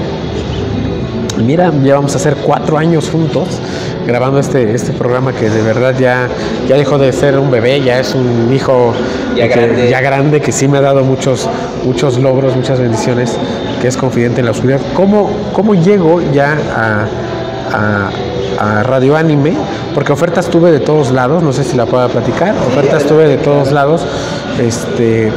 Mira, ya vamos a hacer cuatro años juntos grabando este, este programa que de verdad ya, ya dejó de ser un bebé, ya es un hijo Ya que- grande. ya grande que sí me ha dado muchos, muchos logros, muchas bendiciones, que es confidente en la oscuridad. ¿Cómo, cómo llego ya a, a- a Radio Anime? Porque ofertas tuve de todos lados, no sé si la pueda platicar, ofertas tuve de todos lados. Este,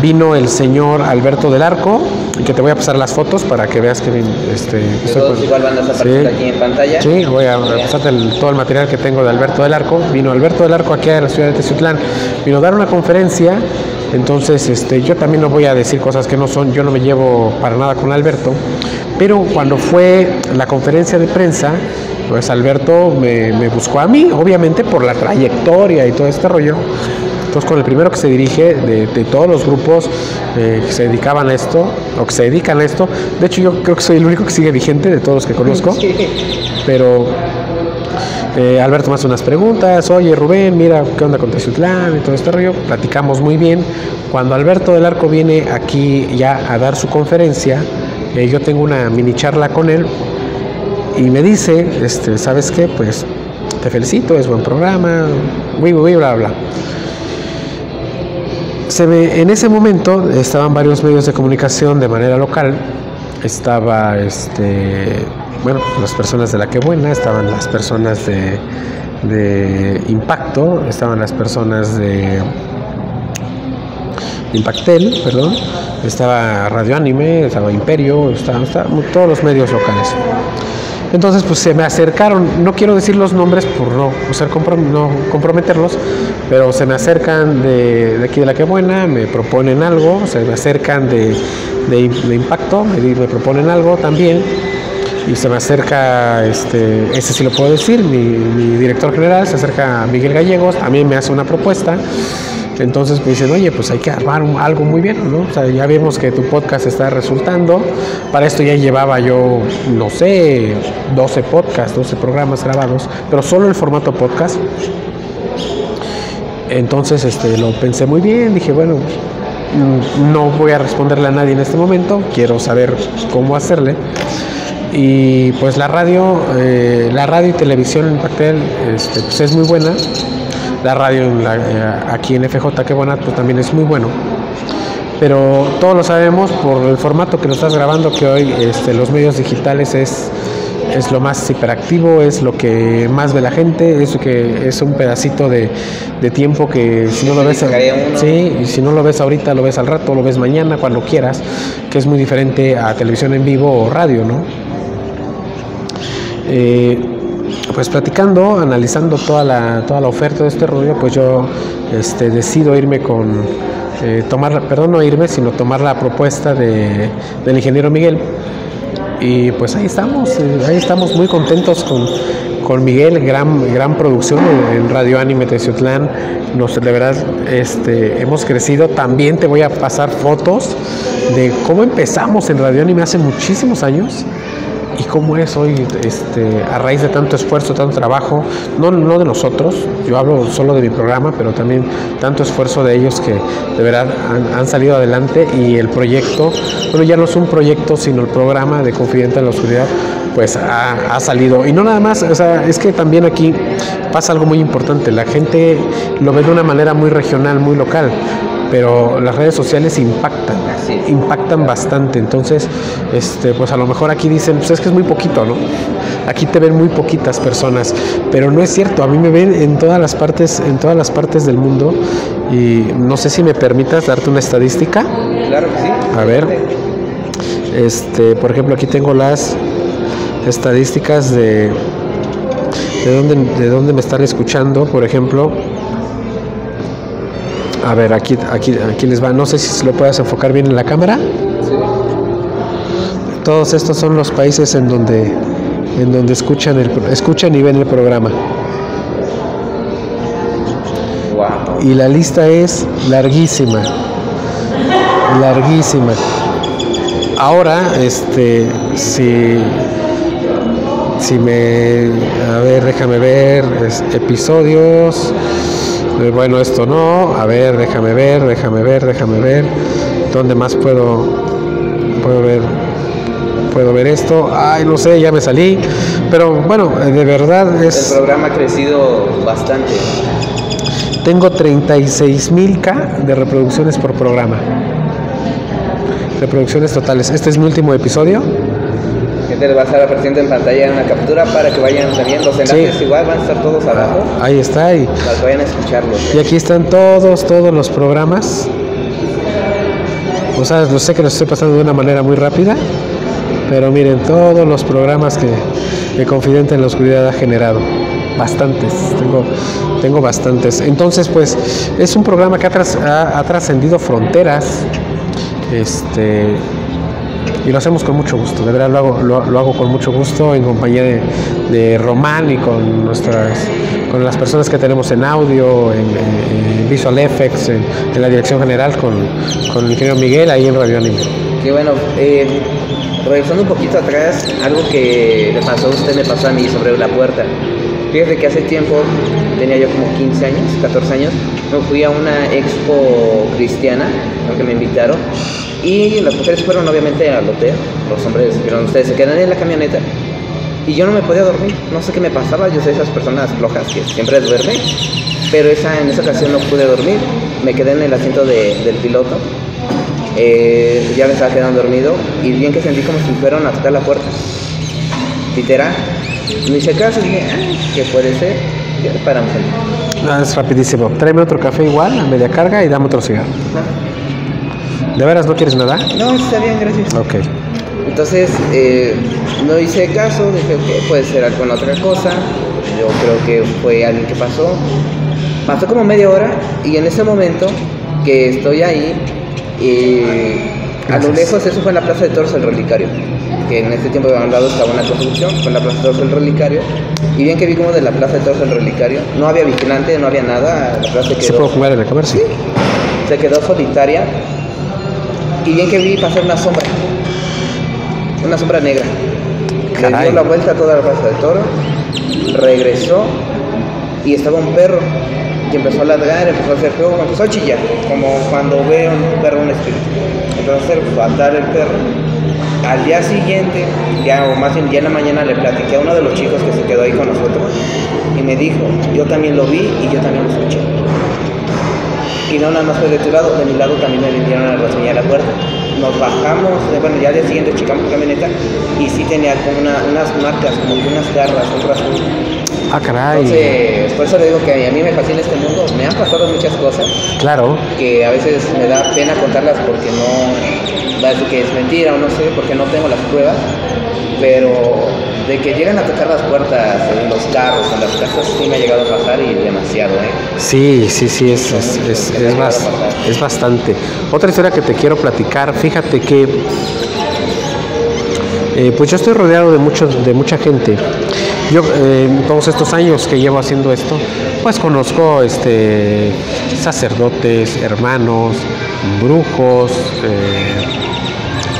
vino el señor Alberto del Arco, que te voy a pasar las fotos para que veas que este, Todos igual van a aparecer Sí. aquí en pantalla. Sí, voy a pasarte el- todo el material que tengo de Alberto del Arco. Vino Alberto del Arco aquí a la ciudad de Teciutlán. Vino a dar una conferencia. Entonces, este, yo también no voy a decir cosas que no son. Yo no me llevo para nada con Alberto. Pero cuando fue la conferencia de prensa, pues Alberto me, me buscó a mí, obviamente por la trayectoria y todo este rollo. Entonces, con el primero que se dirige de, de todos los grupos eh, que se dedicaban a esto, o que se dedican a esto, de hecho, yo creo que soy el único que sigue vigente de todos los que conozco. Pero eh, Alberto me hace unas preguntas, oye Rubén, mira, ¿qué onda con Teciutlán y todo este rollo? Platicamos muy bien. Cuando Alberto del Arco viene aquí ya a dar su conferencia, eh, yo tengo una mini charla con él y me dice, este, ¿sabes qué? Pues te felicito, es buen programa, uy, uy, bla, bla. En ese momento estaban varios medios de comunicación de manera local. Estaba, este, bueno, las personas de La Que Buena, estaban las personas de, Impacto, estaban las personas de Impactel, perdón, estaba Radio Anime, estaba Imperio, estaban, estaban todos los medios locales. Entonces, pues se me acercaron, no quiero decir los nombres por no, ser comprom- no comprometerlos, pero se me acercan de, aquí de La Que Buena, me proponen algo, se me acercan de, de, Impacto, me proponen algo también, y se me acerca, este, ese sí lo puedo decir, mi, mi director general, se acerca a Miguel Gallegos, a mí me hace una propuesta, Entonces pues dicen, oye, pues hay que armar algo muy bien, ¿no? O sea, ya vemos que tu podcast está resultando. Para esto ya llevaba yo, no sé, 12 podcasts, 12 programas grabados, pero solo el formato podcast. Entonces este, lo pensé muy bien, dije, bueno, no voy a responderle a nadie en este momento, quiero saber cómo hacerle. Y pues la radio, eh, la radio y televisión en Pactel este, pues es muy buena. La radio la- eh, aquí en FJ que buena, pues también es muy bueno. Pero todos lo sabemos por el formato que lo estás grabando, que hoy este, los medios digitales es, es lo más hiperactivo, es lo que más ve la gente, es que es un pedacito de, de tiempo que si no lo ves, sí, y si no lo ves ahorita, lo ves al rato, lo ves mañana, cuando quieras, que es muy diferente a televisión en vivo o radio, ¿no? Eh, pues platicando, analizando toda la, toda la oferta de este rollo, pues yo este, decido irme con, eh, tomar, perdón, no irme, sino tomar la propuesta de, del ingeniero Miguel. Y pues ahí estamos, eh, ahí estamos muy contentos con, con Miguel, gran, gran producción en, en Radio Anime Teciutlán. Nos, de verdad, este, hemos crecido. También te voy a pasar fotos de cómo empezamos en Radio Anime hace muchísimos años y cómo es hoy este, a raíz de tanto esfuerzo, tanto trabajo, no, no de nosotros, yo hablo solo de mi programa, pero también tanto esfuerzo de ellos que de verdad han, salido adelante y el proyecto, bueno, ya no es un proyecto, sino el programa de Confidente en la Oscuridad, pues ha, ha salido. Y no nada más, o sea, es que también aquí pasa algo muy importante, la gente lo ve de una manera muy regional, muy local pero las redes sociales impactan, impactan bastante. Entonces, este, pues a lo mejor aquí dicen, pues es que es muy poquito, ¿no? Aquí te ven muy poquitas personas, pero no es cierto. A mí me ven en todas las partes, en todas las partes del mundo. Y no sé si me permitas darte una estadística. Claro que sí. A ver, este, por ejemplo, aquí tengo las estadísticas de de dónde, de dónde me están escuchando, por ejemplo. A ver, aquí, aquí, aquí les va. No sé si lo puedas enfocar bien en la cámara. Todos estos son los países en donde, en donde escuchan, el, escuchan y ven el programa. Wow. Y la lista es larguísima. Larguísima. Ahora, este, si, si me, a ver, déjame ver, es- episodios. Eh, Bueno, esto no. A ver, déjame ver, déjame ver, déjame ver. ¿Dónde más puedo, puedo ver? Puedo ver esto. Ay, no sé, ya me salí. Pero bueno, eh, de verdad El es. programa ha crecido bastante. Tengo 36.000K de reproducciones por programa. Reproducciones totales. Este es mi último episodio. Gente les va a estar apareciendo en pantalla una captura para que vayan sabiendo. Los enlaces Sí. igual van a estar todos abajo Ahí está. Y, para que vayan a escucharlos. y aquí están todos, todos los programas. O sea, lo sé que los estoy pasando de una manera muy rápida. Pero miren, todos los programas que, que Confidente en la Oscuridad ha generado. Bastantes, tengo, tengo bastantes. Entonces, pues, es un programa que ha trascendido fronteras. Este, y lo hacemos con mucho gusto, de verdad lo hago, lo, lo hago con mucho gusto en compañía de, de Román y con nuestras con las personas que tenemos en audio, en, Visual Effects, en, la dirección general con, con el ingeniero Miguel ahí en Radio Anime. Que bueno, eh, regresando un poquito atrás, algo que le pasó a usted me pasó a mí sobre la puerta. Fíjate que hace tiempo, tenía yo como 15 años, 14 años, me fui a una expo cristiana, a que me invitaron, y las mujeres fueron obviamente al hotel, los hombres dijeron, ustedes se quedan en la camioneta, y yo no me podía dormir, no sé qué me pasaba, yo soy esas personas flojas que siempre duermen, pero esa, en esa ocasión no pude dormir, me quedé en el asiento de- del piloto, eh, ya me estaba quedando dormido y bien que sentí como si fueran a tocar la puerta. Literal. Me hice caso y dije, ah, ¿qué puede ser? Ya paramos ahí. Ah, es rapidísimo. Tráeme otro café igual, a media carga y dame otro cigarro. ¿De veras no quieres nada? No, está bien, gracias. Ok. Entonces, eh, no hice caso, dije, ok, puede ser alguna otra cosa. Yo creo que fue alguien que pasó. Pasó como media hora y en ese momento que estoy ahí, eh, a lo lejos, eso fue en la Plaza de Toros, el Relicario. que en este tiempo de lado estaba una construcción con la Plaza de Toros del Relicario. Y bien que vi como de la Plaza de Toros del Relicario no había vigilante, no había nada, la plaza se ¿Se quedó, puede jugar en la cámara? Sí. se quedó solitaria. Y bien que vi pasar una sombra, una sombra negra. Le dio la vuelta a toda la Plaza de Toro, regresó y estaba un perro. Y empezó a ladrar, empezó a hacer juego, empezó a chillar, como cuando ve un perro un espíritu. Entonces atar el perro. Al día siguiente, ya, o más bien ya en la mañana, le platiqué a uno de los chicos que se quedó ahí con nosotros y me dijo, yo también lo vi y yo también lo escuché. Y no nada más fue de tu lado, de mi lado también me vinieron a reseñar la puerta. Nos bajamos, eh, bueno, ya al día siguiente checamos la camioneta y sí tenía como una- unas marcas, como que unas garras, un rasguño. Ah, caray. Entonces, por eso le digo que a mí me fascina este mundo. Me han pasado muchas cosas Claro. que a veces me da pena contarlas porque no, va a decir que es mentira o no sé, porque no tengo las pruebas, pero de que llegan a tocar las puertas en los carros, en las casas, sí me ha llegado a pasar y demasiado, ¿eh? Sí, sí, sí, es, es, es, bas- es bastante. Otra historia que te quiero platicar, fíjate que eh, pues yo estoy rodeado de de mucha gente. Yo eh, todos estos años que llevo haciendo esto, pues conozco este sacerdotes, hermanos, brujos, eh,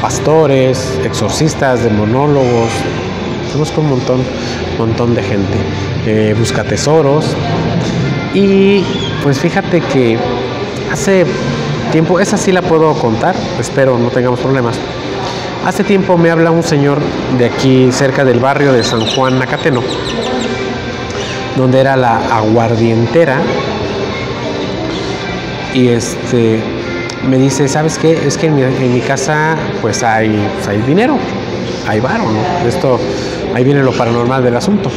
pastores, exorcistas, demonólogos, conozco un montón, montón de gente. Eh, busca tesoros. Y pues fíjate que hace tiempo, esa sí la puedo contar, espero no tengamos problemas. Hace tiempo me habla un señor de aquí cerca del barrio de San Juan Nacateno, donde era la aguardientera. Y este me dice, ¿sabes qué? Es que en mi, en mi casa pues hay, pues, hay dinero, hay varo, ¿no? Esto, ahí viene lo paranormal del asunto.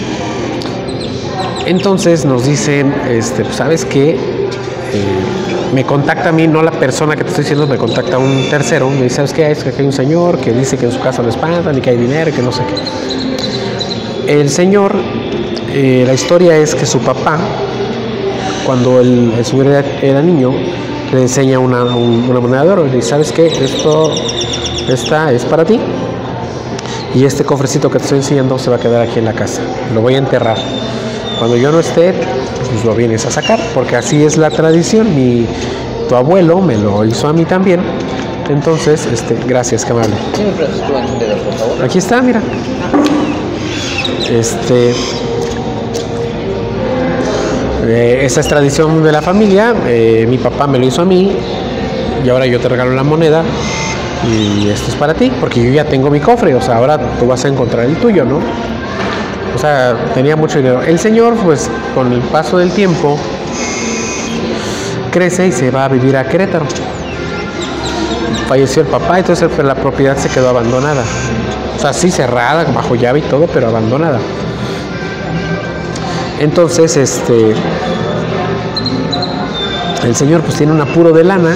Entonces nos dicen, este, pues, ¿sabes qué? Eh, me contacta a mí, no la persona que te estoy diciendo, me contacta un tercero. Me dice, ¿sabes qué? Es que hay un señor que dice que en su casa lo espantan y que hay dinero y que no sé qué. El señor, eh, la historia es que su papá, cuando era, era niño, le enseña una, un- una moneda de oro y le dice, ¿sabes qué? Esto, esta es para ti. Y este cofrecito que te estoy enseñando se va a quedar aquí en la casa. Lo voy a enterrar. Cuando yo no esté, pues lo vienes a sacar, porque así es la tradición. Mi, tu abuelo me lo hizo a mí también. Entonces, este, gracias, qué amable. Aquí está, mira. Este. eh, esa es tradición de la familia. eh, mi papá me lo hizo a mí. Y ahora yo te regalo la moneda. Y esto es para ti, porque yo ya tengo mi cofre. O sea, ahora tú vas a encontrar el tuyo, ¿no? O sea, tenía mucho dinero. El señor, pues, con el paso del tiempo, crece y se va a vivir a Querétaro. Falleció el papá, entonces la propiedad se quedó abandonada. O sea, sí cerrada, bajo llave y todo, pero abandonada. Entonces, este. El señor pues tiene un apuro de lana,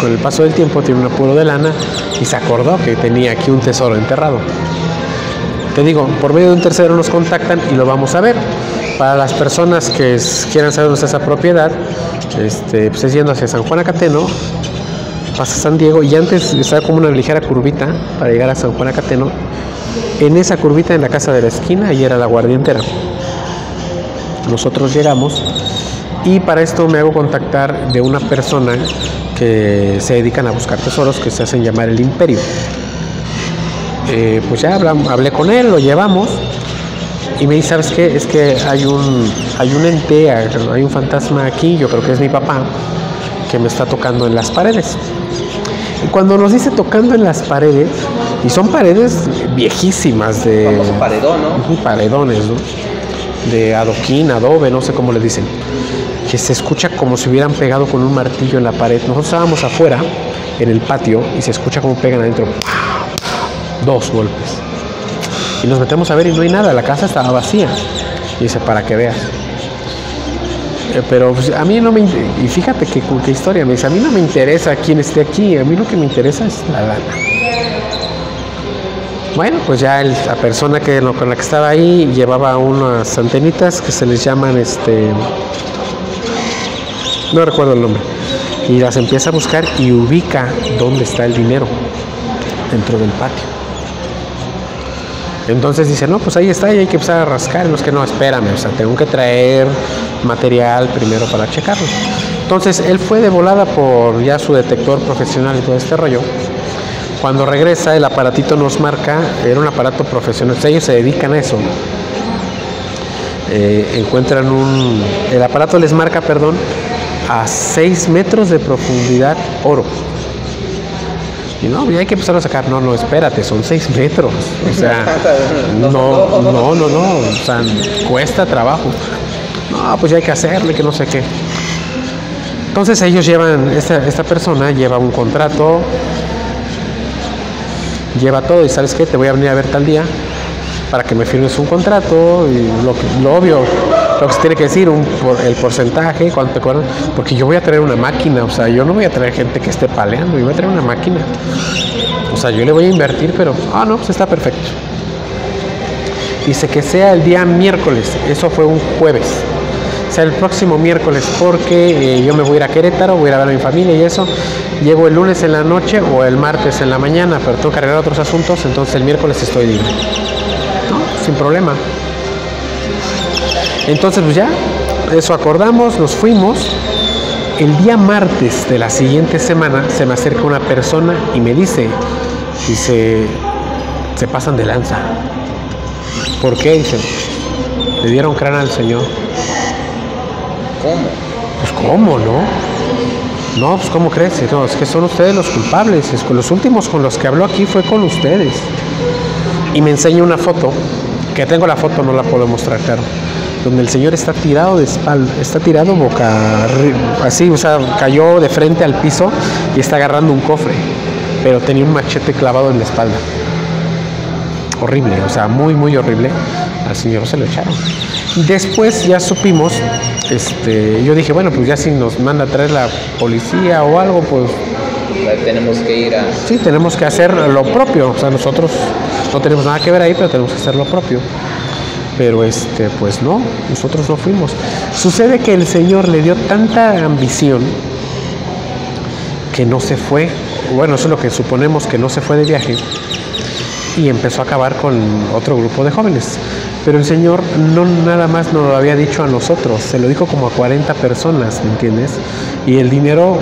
con el paso del tiempo tiene un apuro de lana y se acordó que tenía aquí un tesoro enterrado. Te digo, por medio de un tercero nos contactan y lo vamos a ver. Para las personas que quieran saber dónde está esa propiedad, este, pues es yendo hacia San Juan Acateno, pasa San Diego y antes está como una ligera curvita para llegar a San Juan Acateno. En esa curvita en la casa de la esquina, ahí era la guardientera. Nosotros llegamos y para esto me hago contactar de una persona que se dedican a buscar tesoros que se hacen llamar el imperio. Eh, pues ya hablé con él, lo llevamos y me dice, ¿sabes qué? Es que hay un, hay un ente, hay un fantasma aquí, yo creo que es mi papá, que me está tocando en las paredes. Y cuando nos dice tocando en las paredes, y son paredes viejísimas de... Paredón, ¿no? Paredones, ¿no? De adoquín, adobe, no sé cómo le dicen. Se escucha como si hubieran pegado con un martillo en la pared. Nosotros estábamos afuera, en el patio, y se escucha como pegan adentro. Dos golpes. Y nos metemos a ver y no hay nada, la casa estaba vacía. Y dice, para que veas. Eh, Pero pues, a mí no me... Y fíjate que, qué historia. Me dice, a mí no me interesa quién esté aquí. A mí lo que me interesa es la lana. Bueno, pues ya la persona que con la que estaba ahí llevaba unas antenitas que se les llaman este no recuerdo el nombre y las empieza a buscar y ubica dónde está el dinero dentro del patio Entonces dice, no, pues ahí está y hay que empezar a rascar. Y los que no, espérame, o sea, tengo que traer material primero para checarlo. Entonces él fue de volada por ya su detector profesional y todo este rollo. Cuando regresa, el aparatito nos marca, era un aparato profesional, o sea, ellos se dedican a eso. Eh, encuentran un. El aparato les marca, perdón, a 6 metros de profundidad oro. Y no, ya hay que empezar a sacar. No, no, espérate, son 6 metros. O sea, no, no, no, no, O sea, cuesta trabajo. No, pues ya hay que hacerlo y que no sé qué. Entonces ellos llevan, esta, esta persona lleva un contrato, lleva todo y sabes qué, te voy a venir a ver tal día para que me firmes un contrato y lo obvio, lo que se tiene que decir, un, por- el porcentaje, cuánto cobran, porque yo voy a traer una máquina, o sea, yo no voy a traer gente que esté paleando, yo voy a traer una máquina. O sea, yo le voy a invertir, pero, ah, no, pues está perfecto. Dice que sea el día miércoles, eso fue un jueves. Sea el próximo miércoles, porque eh, yo me voy a ir a Querétaro, voy a ir a ver a mi familia y eso. Llego el lunes en la noche o el martes en la mañana, pero tengo que arreglar otros asuntos, entonces el miércoles estoy libre. ¿No? Sin problema. Entonces, pues ya, eso acordamos, nos fuimos. El día martes de la siguiente semana se me acerca una persona y me dice, dice, se pasan de lanza. ¿Por qué? Dice, le dieron cráneo al Señor. ¿Cómo? Pues cómo, ¿no? No, pues cómo crees, no, es que son ustedes los culpables. Es los últimos con los que habló aquí fue con ustedes. Y me enseña una foto, que tengo la foto, no la puedo mostrar, claro. Donde el señor está tirado de espalda, está tirado boca arri- así, o sea, cayó de frente al piso y está agarrando un cofre, pero tenía un machete clavado en la espalda. Horrible, o sea, muy, muy horrible. Al señor se lo echaron. Después ya supimos, este, yo dije, bueno, pues ya si nos manda a traer la policía o algo, pues Tenemos que ir a. sí, tenemos que hacer lo propio. O sea, nosotros no tenemos nada que ver ahí, pero tenemos que hacer lo propio. Pero este, pues no, nosotros no fuimos. Sucede que el Señor le dio tanta ambición que no se fue. Bueno, eso es lo que suponemos que no se fue de viaje y empezó a acabar con otro grupo de jóvenes. Pero el Señor no nada más nos lo había dicho a nosotros, se lo dijo como a 40 personas, ¿me entiendes? Y el dinero,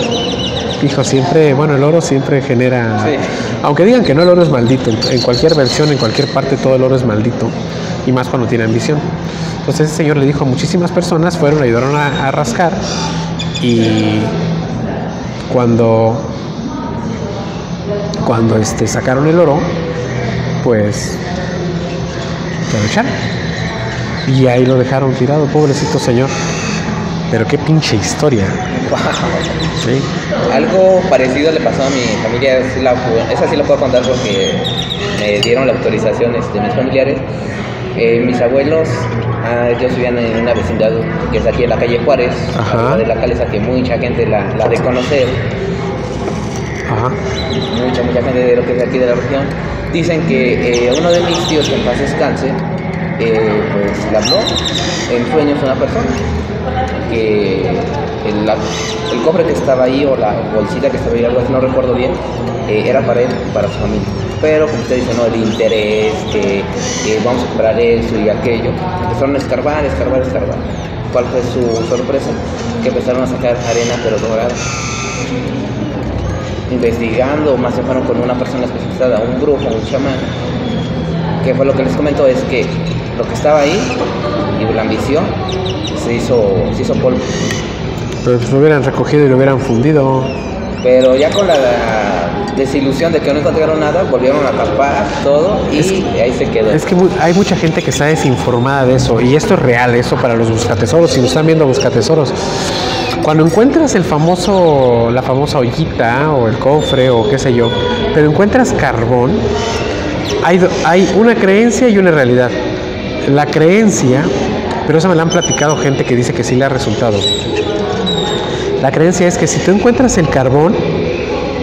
dijo, siempre, bueno, el oro siempre genera... Sí. Aunque digan que no, el oro es maldito, en cualquier versión, en cualquier parte, todo el oro es maldito, y más cuando tiene ambición. Entonces el Señor le dijo a muchísimas personas, fueron, le ayudaron a, a rascar, y cuando, cuando este, sacaron el oro, pues lo echaron. Y ahí lo dejaron tirado, pobrecito señor. Pero qué pinche historia. Sí. Algo parecido le pasó a mi familia, esa sí la puedo contar porque me dieron la autorización este, mis familiares. Eh, mis abuelos, ah, ellos vivían en una vecindad que es aquí en la calle Juárez, Ajá. de la calesa que mucha gente la, la de conocer, Ajá. mucha, mucha gente de lo que es aquí de la región. Dicen que eh, uno de mis tíos, que en paz descanse, eh, pues le habló en sueños a una persona que el, la- el cofre que estaba ahí o la bolsita que estaba ahí, algo así, no recuerdo bien, eh, era para él para su familia. Pero como usted dice, no, el interés, que eh, vamos a comprar esto y aquello, empezaron a escarbar, escarbar, escarbar. ¿Cuál fue su sorpresa? Que empezaron a sacar arena pero dorada. Investigando, más se fueron con una persona especializada, un brujo, un chamán, que fue lo que les comento, es que lo que estaba ahí y la ambición se hizo, se hizo polvo. Pero pues lo hubieran recogido y lo hubieran fundido. Pero ya con la desilusión de que no encontraron nada, volvieron a tapar todo y ahí se quedó. Es que hay mucha gente que está desinformada de eso. Y esto es real, eso para los buscatesoros. Si nos están viendo buscatesoros. Cuando encuentras el famoso, la famosa ollita o el cofre o qué sé yo, pero encuentras carbón, hay, hay una creencia y una realidad. La creencia, pero eso me la han platicado gente que dice que sí le ha resultado. La creencia es que si tú encuentras el carbón,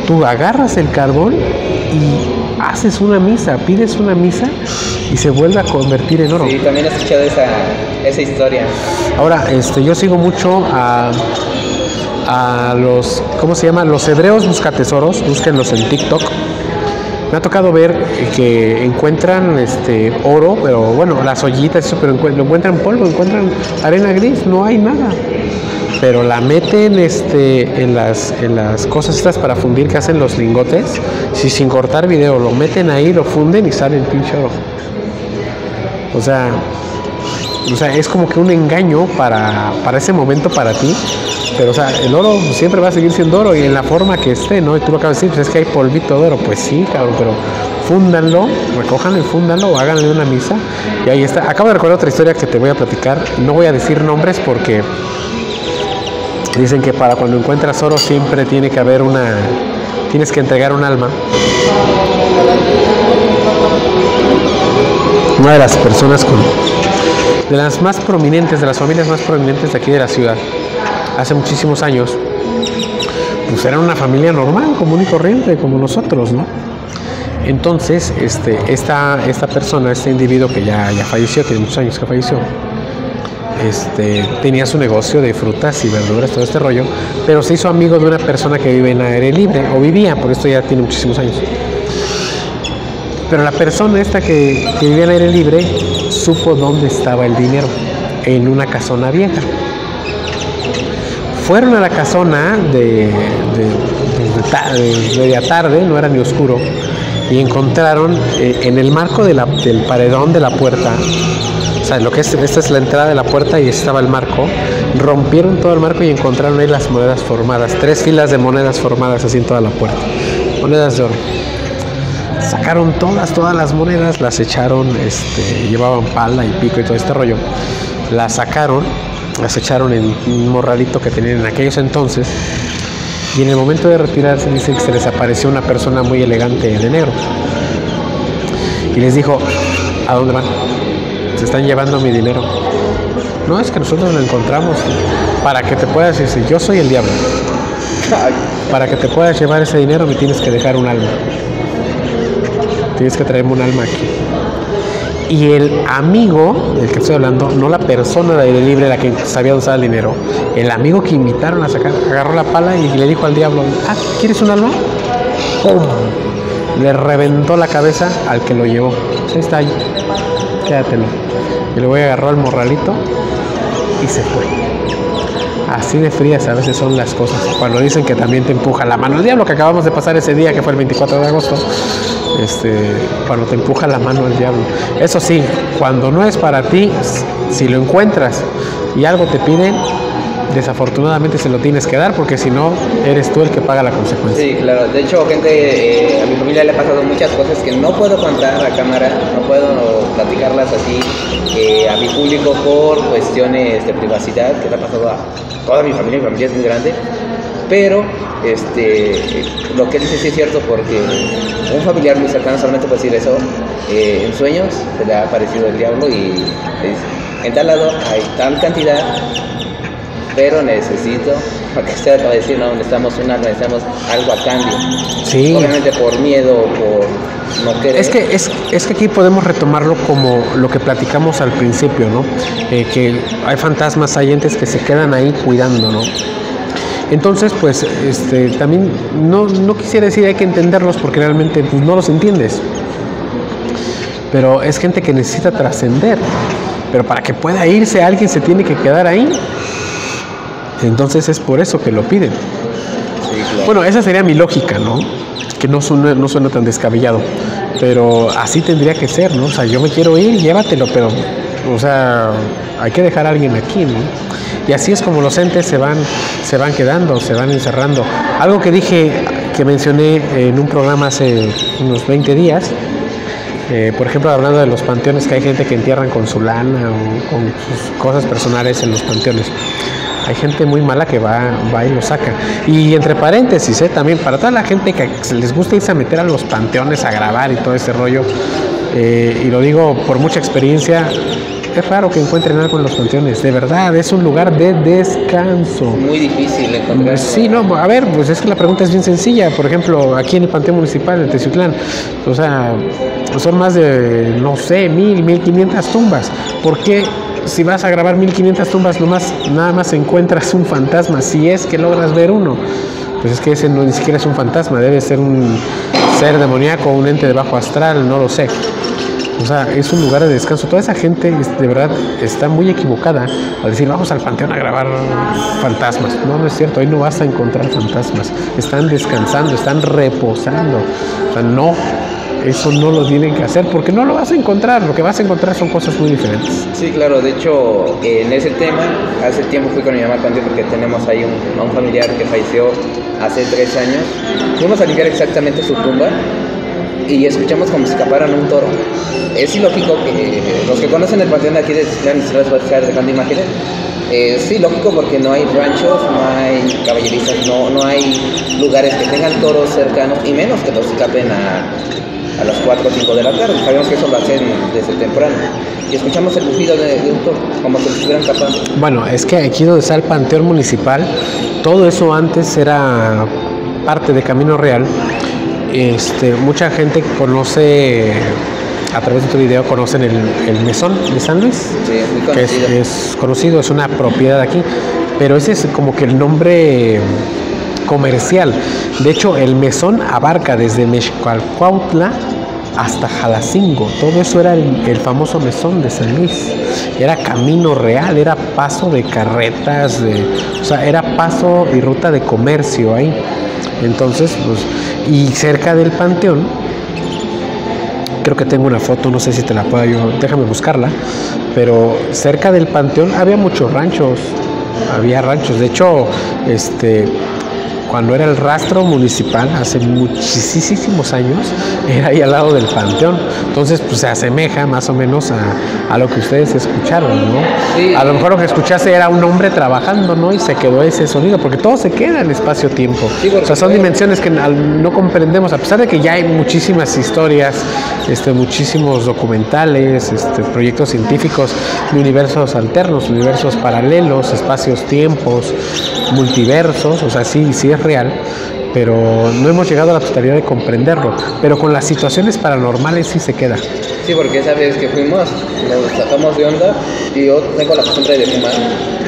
tú agarras el carbón y haces una misa, pides una misa y se vuelve a convertir en oro. Sí, también he escuchado esa, esa historia. Ahora, este, yo sigo mucho a, a los, ¿cómo se llama? Los hebreos buscatesoros, búsquenlos en TikTok. Me ha tocado ver que encuentran este oro, pero bueno, las ollitas, eso, pero lo encuentran polvo, encuentran arena gris, no hay nada. Pero la meten este, en, las, en las cosas estas para fundir que hacen los lingotes, si sin cortar video, lo meten ahí, lo funden y sale el pinche oro. O sea, o sea, es como que un engaño para, para ese momento para ti. Pero, o sea, el oro siempre va a seguir siendo oro y en la forma que esté, ¿no? Y tú lo acabas de decir, pues es que hay polvito de oro. Pues sí, cabrón, pero fúndanlo, recójanlo y fúndanlo, háganle una misa. Y ahí está. Acabo de recordar otra historia que te voy a platicar. No voy a decir nombres porque dicen que para cuando encuentras oro siempre tiene que haber una. Tienes que entregar un alma. Una de las personas con de las más prominentes, de las familias más prominentes de aquí de la ciudad, hace muchísimos años, pues eran una familia normal, común y corriente, como nosotros, ¿no? Entonces, este, esta, esta persona, este individuo que ya, ya falleció, tiene muchos años que falleció, este, tenía su negocio de frutas y verduras, todo este rollo, pero se hizo amigo de una persona que vive en aire libre, o vivía, por esto ya tiene muchísimos años. Pero la persona esta que, que vivía en aire libre supo dónde estaba el dinero, en una casona vieja. Fueron a la casona de, media tarde, no era ni oscuro, y encontraron eh, en el marco del paredón de la puerta, lo que es, esta es la entrada de la puerta y estaba el marco, rompieron todo el marco y encontraron ahí las monedas formadas, tres filas de monedas formadas así en toda la puerta, monedas de oro. Sacaron todas, todas las monedas, las echaron, este, llevaban pala y pico y todo este rollo. Las sacaron, las echaron en un morralito que tenían en aquellos entonces. Y en el momento de retirarse dicen que se les apareció una persona muy elegante de negro. Y les dijo, ¿a dónde van? Se están llevando mi dinero. No, es que nosotros lo encontramos para que te puedas decir, yo soy el diablo. Para que te puedas llevar ese dinero me tienes que dejar un alma. Tienes que traerme un alma aquí. Y el amigo del que estoy hablando, no la persona de aire libre la que sabía usar el dinero, el amigo que invitaron a sacar, agarró la pala y le dijo al diablo, ah, ¿quieres un alma? Le reventó la cabeza al que lo llevó. Ahí está ahí, quédatelo. Y luego agarró al morralito y se fue. Así de frías a veces son las cosas. Cuando dicen que también te empuja la mano el diablo, que acabamos de pasar ese día, que fue el 24 de agosto, este, cuando te empuja la mano el diablo. Eso sí, cuando no es para ti, si lo encuentras y algo te piden, desafortunadamente se lo tienes que dar, porque si no, eres tú el que paga la consecuencia. Sí, claro. De hecho, gente, eh, a mi familia le ha pasado muchas cosas que no puedo contar a cámara, no puedo platicarlas así eh, a mi público por cuestiones de privacidad, que le ha pasado a toda mi familia, mi familia es muy grande. Pero este, lo que dice sí es cierto porque un familiar muy cercano solamente puede decir eso. eh, en sueños se le ha aparecido el diablo y en tal lado hay tal cantidad pero necesito, usted acaba de decir, no, necesitamos una, necesitamos algo a cambio. Sí. Obviamente por miedo o por no querer. Es que, es, es que aquí podemos retomarlo como lo que platicamos al principio, ¿no? Eh, que hay fantasmas, hay entes que se quedan ahí cuidando, ¿no? Entonces, pues, este, también no, no quisiera decir hay que entenderlos porque realmente pues, no los entiendes. Pero es gente que necesita trascender. Pero para que pueda irse alguien se tiene que quedar ahí. Entonces es por eso que lo piden. Sí, claro. Bueno, esa sería mi lógica, ¿no? Que no suena, no suena tan descabellado. Pero así tendría que ser, ¿no? O sea, yo me quiero ir, llévatelo, pero, o sea, hay que dejar a alguien aquí, ¿no? Y así es como los entes se van, se van quedando, se van encerrando. Algo que dije, que mencioné en un programa hace unos 20 días, eh, por ejemplo, hablando de los panteones, que hay gente que entierran con su lana o con sus cosas personales en los panteones. Hay gente muy mala que va, va y lo saca. Y entre paréntesis, eh, también para toda la gente que les gusta irse a meter a los panteones a grabar y todo ese rollo, eh, y lo digo por mucha experiencia, es raro que encuentren algo en los panteones. De verdad, es un lugar de descanso. Muy difícil encontrar. Sí, no, a ver, pues es que la pregunta es bien sencilla. Por ejemplo, aquí en el Panteón Municipal de Teciutlán, o sea, son más de, no sé, mil, mil quinientas tumbas. ¿Por qué si vas a grabar mil quinientas tumbas nomás, nada más encuentras un fantasma? Si es que logras ver uno. pues es que ese no ni siquiera es un fantasma, debe ser un ser demoníaco, un ente de bajo astral, no lo sé. O sea, es un lugar de descanso. Toda esa gente de verdad está muy equivocada al decir vamos al panteón a grabar fantasmas. No, no es cierto, ahí no vas a encontrar fantasmas. Están descansando, están reposando. O sea, no, eso no lo tienen que hacer porque no lo vas a encontrar. Lo que vas a encontrar son cosas muy diferentes. Sí, claro, de hecho, en ese tema, hace tiempo fui con mi mamá panteón porque tenemos ahí a un familiar que falleció hace tres años. Fuimos a limpiar exactamente su tumba y escuchamos como si escaparan un toro. Es ilógico que los que conocen el panteón de aquí de Citlán y se a estar dejando imágenes. Es ilógico porque no hay ranchos, no hay caballerizas, no, no hay lugares que tengan toros cercanos y menos que los escapen a, a las 4 o 5 de la tarde. Sabemos que eso lo hacen desde temprano. Y escuchamos el bufido de, de un toro, como si lo estuvieran capando. Bueno, es que aquí donde está el Panteón Municipal, todo eso antes era parte de Camino Real. Este, mucha gente conoce, a través de tu video, conocen el, el mesón de San Luis, Sí, es muy que es, conocido. es conocido, es una propiedad aquí, pero ese es como que el nombre comercial. De hecho, el mesón abarca desde Mexcoalcuautla hasta Jalacingo. Todo eso era el, el famoso mesón de San Luis. Era camino real, era paso de carretas, de, o sea, era paso y ruta de comercio ahí. Entonces, pues, y cerca del panteón, creo que tengo una foto, no sé si te la puedo déjame buscarla, pero cerca del panteón había muchos ranchos, había ranchos, de hecho, este, cuando era el rastro municipal, hace muchísimos años, era ahí al lado del panteón, entonces pues se asemeja más o menos a, a lo que ustedes escucharon, ¿no? Sí. A lo mejor lo que escuchaste era un hombre trabajando, ¿no? Y se quedó ese sonido, porque todo se queda en espacio-tiempo. Sí, o sea, son dimensiones que no comprendemos, a pesar de que ya hay muchísimas historias, este, muchísimos documentales, este, proyectos científicos de universos alternos, universos paralelos, espacios-tiempos, multiversos, o sea, sí, sí es real, pero no hemos llegado a la totalidad de comprenderlo. Pero con las situaciones paranormales sí se queda. Sí, porque esa vez que fuimos, nos sacamos de onda y yo tengo la costumbre de fumar.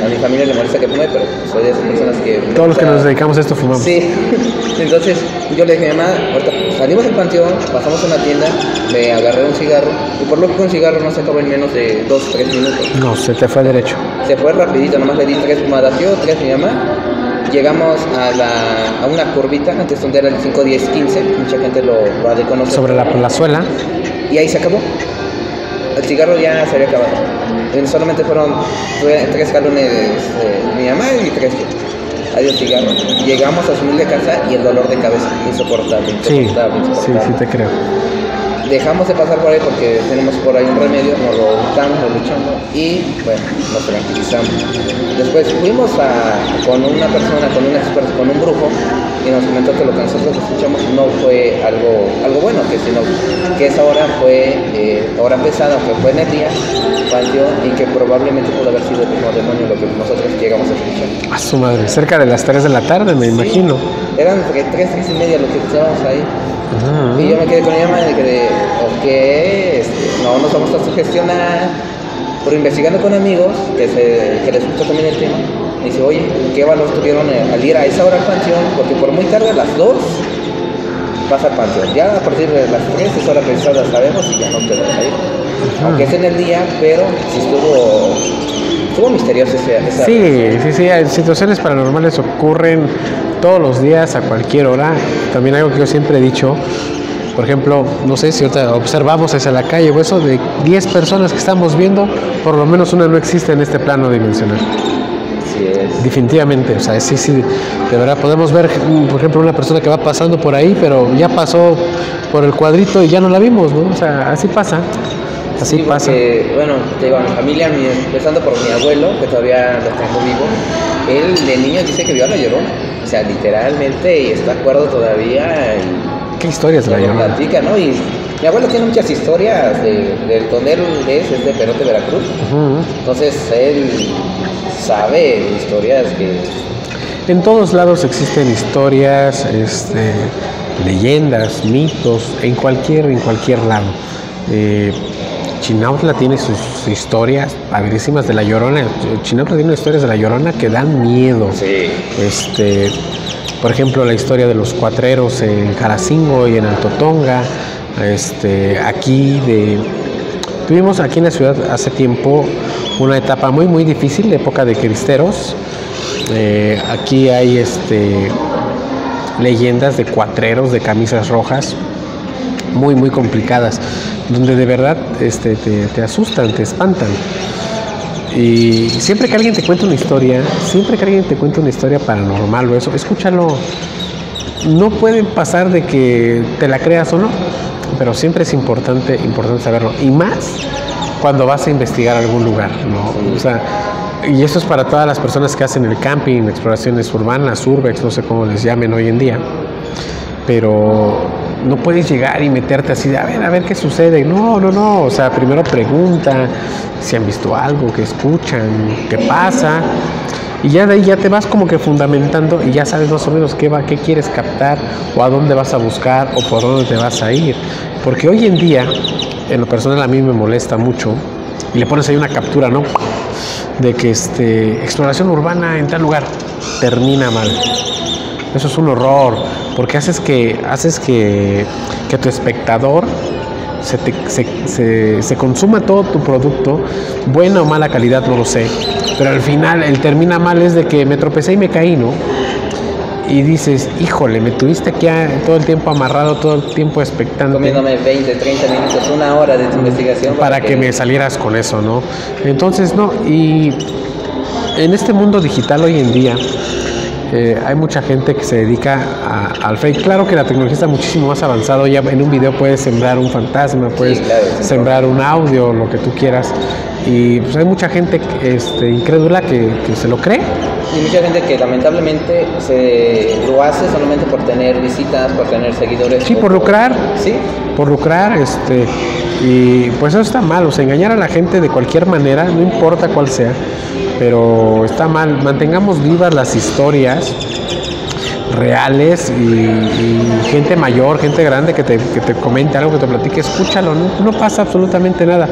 A mi familia le molesta que fume, pero soy de esas personas que... Todos los que nos dedicamos a esto fumamos. Sí, entonces yo le dije a mi mamá, ahorita salimos del panteón, pasamos a una tienda, me agarré un cigarro y por lo que un cigarro no se acabó en menos de 2 3 minutos. No, se te fue derecho. Se fue rapidito, nomás le di tres fumadas yo, tres mi mamá. Llegamos a, la, a una curvita, antes donde era el 5, 10, 15, mucha gente lo, lo ha de conocer. Sobre la plazuela. Y ahí se acabó. El cigarro ya se había acabado. Solamente fueron fue tres galones de mi mamá y tres yo. Adiós cigarro. Llegamos a su humilde casa y el dolor de cabeza, insoportable, Sí, insoportable, sí, insoportable. sí te creo. Dejamos de pasar por ahí porque tenemos por ahí un remedio, nos lo buscamos, lo luchamos y bueno, nos tranquilizamos. Después fuimos a, con una persona, con un experto, con un brujo y nos comentó que lo que nosotros escuchamos no fue algo, algo bueno, que sino que esa hora fue eh, hora pesada, que fue en el día, panteón y que probablemente pudo haber sido el mismo demonio lo que nosotros llegamos a escuchar. A su madre. Cerca de las 3 de la tarde, me imagino. Eran entre tres, tres y media lo que escuchábamos ahí. Ujú. Y yo me quedé con mamá y quedé, ok, este, no nos vamos a sugestionar. Pero investigando con amigos que, se, que les gusta también el tema, me dice, oye, ¿qué valor tuvieron eh, al ir a esa hora al panteón? Porque por muy tarde a las 2 pasa al panteón. Ya a partir de las 3 es hora pensada, sabemos, y ya no te vas a ir. Aunque es en el día, pero sí estuvo, estuvo misterioso ese, esa... Sí, sí, sí, situaciones paranormales ocurren todos los días, a cualquier hora. También algo que yo siempre he dicho, por ejemplo, no sé si ahorita observamos hacia la calle o eso, de 10 personas que estamos viendo, por lo menos una no existe en este plano dimensional. Así es. Definitivamente, o sea, sí, sí, de verdad podemos ver, por ejemplo, una persona que va pasando por ahí, pero ya pasó por el cuadrito y ya no la vimos, ¿no? O sea, así pasa, así Sí, pasa. porque, bueno, te digo, a mi familia, mi- empezando por mi abuelo, que todavía lo tengo vivo, él de niño dice que vio a la llorona. O sea, literalmente, y está acuerdo todavía. Y ¿Qué historias la lo llaman? platica, ¿no? Y mi abuelo tiene muchas historias de, de donde él es, es de Perote, Veracruz. Entonces, él sabe historias que. En todos lados existen historias, este, leyendas, mitos, en cualquier, en cualquier lado. Eh, Chinautla tiene sus historias padrísimas de la Llorona. Chinautla tiene historias de la Llorona que dan miedo. Sí. Este, por ejemplo, la historia de los cuatreros en Caracingo y en Altotonga. Este, aquí de tuvimos aquí en la ciudad hace tiempo una etapa muy muy difícil, la época de cristeros. Eh, aquí hay este leyendas de cuatreros de camisas rojas muy muy complicadas, donde de verdad este, te, te asustan, te espantan. Y siempre que alguien te cuenta una historia, siempre que alguien te cuenta una historia paranormal o eso, escúchalo. No pueden pasar de que te la creas o no, pero siempre es importante, importante saberlo. Y más cuando vas a investigar algún lugar, ¿no? O sea, y eso es para todas las personas que hacen el camping, exploraciones urbanas, urbex, no sé cómo les llamen hoy en día. Pero no puedes llegar y meterte así de, a ver, a ver qué sucede. No, no, no. O sea, primero pregunta si han visto algo, qué escuchan, qué pasa. Y ya de ahí ya te vas como que fundamentando y ya sabes más o menos qué, va, qué quieres captar o a dónde vas a buscar o por dónde te vas a ir. Porque hoy en día, en lo personal a mí me molesta mucho, y le pones ahí una captura, ¿no? De que este, exploración urbana en tal lugar termina mal. Eso es un horror, porque haces que, haces que, que tu espectador se, te- se, se- se consuma todo tu producto, buena o mala calidad, no lo sé. Pero al final el termina mal es de que me tropecé y me caí, ¿no? Y dices, híjole, me tuviste aquí todo el tiempo amarrado, todo el tiempo expectante Comiéndome 20, 30 minutos, una hora de tu investigación. para que me salieras con eso, ¿no? Entonces, no, y en este mundo digital hoy en día eh, hay mucha gente que se dedica a- al fake. Claro que la tecnología está muchísimo más avanzado, ya en un video puedes sembrar un fantasma, puedes claro, sembrar un audio, lo que tú quieras. Y pues hay mucha gente este, incrédula que, que se lo cree. Y mucha gente que lamentablemente se lo hace solamente por tener visitas, por tener seguidores. Sí, por lucrar. Sí, por lucrar, este, y pues eso está mal, o sea, engañar a la gente de cualquier manera, no importa cuál sea, pero está mal. Mantengamos vivas las historias reales y, y gente mayor, gente grande que te, que te comente algo, que te platique, escúchalo, no, no pasa absolutamente nada.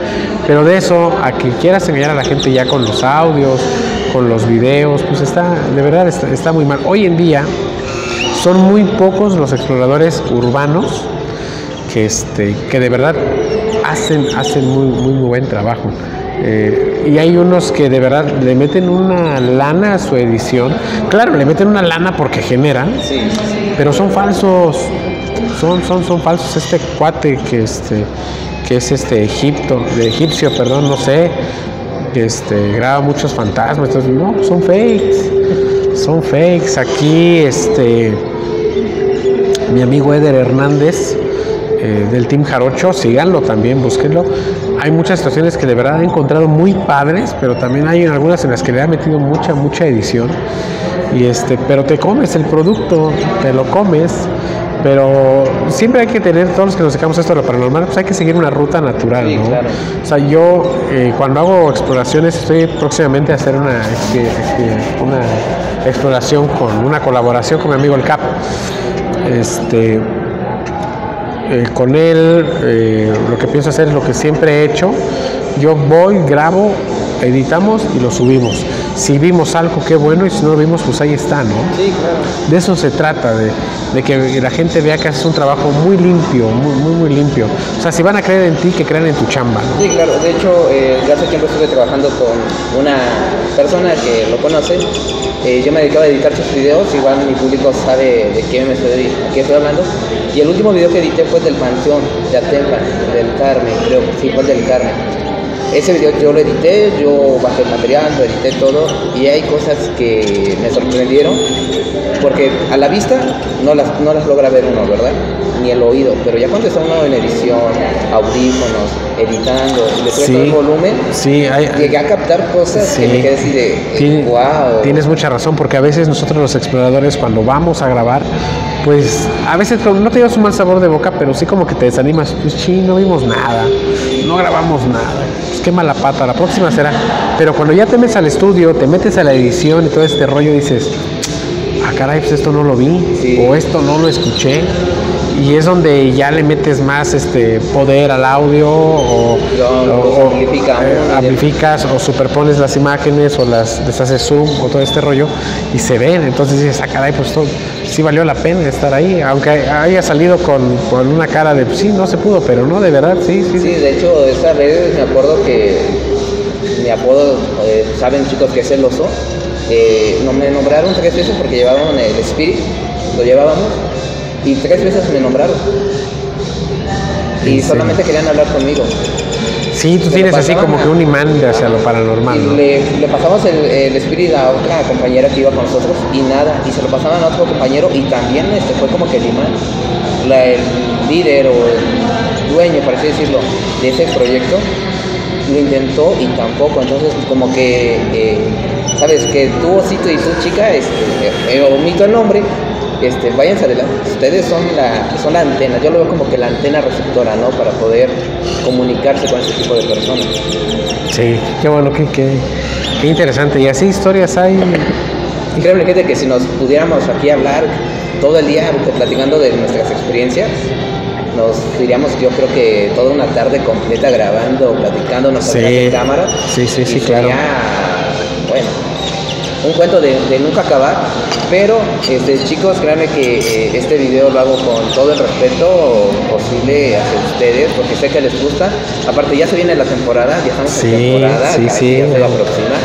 Pero de eso, a que quieras engañar a la gente ya con los audios, con los videos, pues está, de verdad está, está muy mal. Hoy en día son muy pocos los exploradores urbanos que, este, que de verdad hacen, hacen muy, muy, muy buen trabajo. Eh, y hay unos que de verdad le meten una lana a su edición. Claro, le meten una lana porque generan, sí. pero son falsos. Son, son, son falsos. Este cuate que este que es este Egipto, de egipcio, perdón, no sé, este graba muchos fantasmas. Entonces, no, son fakes. Son fakes. Aquí, este mi amigo Eder Hernández eh, del Team Jarocho, síganlo también, búsquenlo. Hay muchas situaciones que de verdad he encontrado muy padres, pero también hay algunas en las que le ha metido mucha, mucha edición. Y este, pero te comes el producto, te lo comes. Pero siempre hay que tener, todos los que nos dedicamos a esto de lo paranormal, pues hay que seguir una ruta natural, Sí, ¿no? claro. O sea, yo eh, cuando hago exploraciones estoy próximamente a hacer una, expe- expe- una exploración con una colaboración con mi amigo el Cap. Este, eh, con él eh, lo que pienso hacer es lo que siempre he hecho. Yo voy, grabo, editamos y lo subimos. Si vimos algo, qué bueno, y si no lo vimos, pues ahí está, ¿no? Sí, claro. De eso se trata, de, de que la gente vea que haces un trabajo muy limpio, muy, muy, muy limpio. O sea, si van a creer en ti, que crean en tu chamba, ¿no? Sí, claro. De hecho, eh, hace tiempo estuve trabajando con una persona que lo conoce. Eh, yo me dedicaba a editar sus videos, igual mi público sabe de qué me estoy, qué estoy hablando. Y el último video que edité fue del Panteón de Atempa, del Carmen, creo sí, fue el del Carmen. Ese video yo lo edité, yo bajé el material, lo edité todo y hay cosas que me sorprendieron porque a la vista no las, no las logra ver uno, ¿verdad? Ni el oído, pero ya cuando está uno en edición, audífonos, editando, y le subes Sí. todo el volumen, Sí, hay, llegué a captar cosas que Sí. me quedé así de, Tien- wow. Tienes mucha razón, porque a veces nosotros los exploradores cuando vamos a grabar, pues a veces no te llevas un mal sabor de boca, pero sí como que te desanimas, pues sí, no vimos nada, no grabamos nada, qué mala pata, la próxima será. Pero cuando ya te metes al estudio, te metes a la edición y todo este rollo, dices, ah caray, pues esto no lo vi, Sí. o esto no lo escuché. y es donde ya le metes más este poder al audio o, Lo- o- los o, amplificamos. eh, amplificas o superpones las imágenes o las deshaces zoom o todo este rollo y se ven. Entonces dices, ah, caray, pues todo, sí valió la pena estar ahí, aunque haya salido con, con una cara de, sí, no se pudo, pero no, de verdad, sí, sí. Sí, de hecho, esa vez me acuerdo que mi apodo, eh, saben chicos que es el oso, eh, no me nombraron tres veces porque llevaban el Spirit, lo llevábamos, y tres veces me nombraron. Y ¿En solamente querían hablar conmigo. Sí, tú tienes así como a- que un imán de hacia lo paranormal, Y ¿no? le, le pasamos el, el Spirit a otra compañera que iba con nosotros y nada, y se lo pasaban a otro compañero y también este, fue como que el imán, la- el líder o el dueño, por así decirlo, de ese proyecto, lo intentó y tampoco, entonces como que, eh, sabes, que tú osito y tú chica, este, eh, omito el nombre, este, váyanse adelante, ustedes son la, son la antena, yo lo veo como que la antena receptora, ¿no? Para poder comunicarse con este tipo de personas. Sí, qué bueno, qué, qué, qué interesante. Y así historias hay. Créeme, gente, que si nos pudiéramos aquí hablar todo el día platicando de nuestras experiencias, nos diríamos, yo creo que toda una tarde completa grabando, platicando, nos Sí. de cámara. Sí, sí, sí, claro. Un cuento de, de nunca acabar. Pero, este, chicos, créanme que eh, este video lo hago con todo el respeto posible hacia ustedes, porque sé que les gusta. Aparte, ya se viene la temporada, ya estamos Sí, en temporada, sí, sí. día se va aproxima.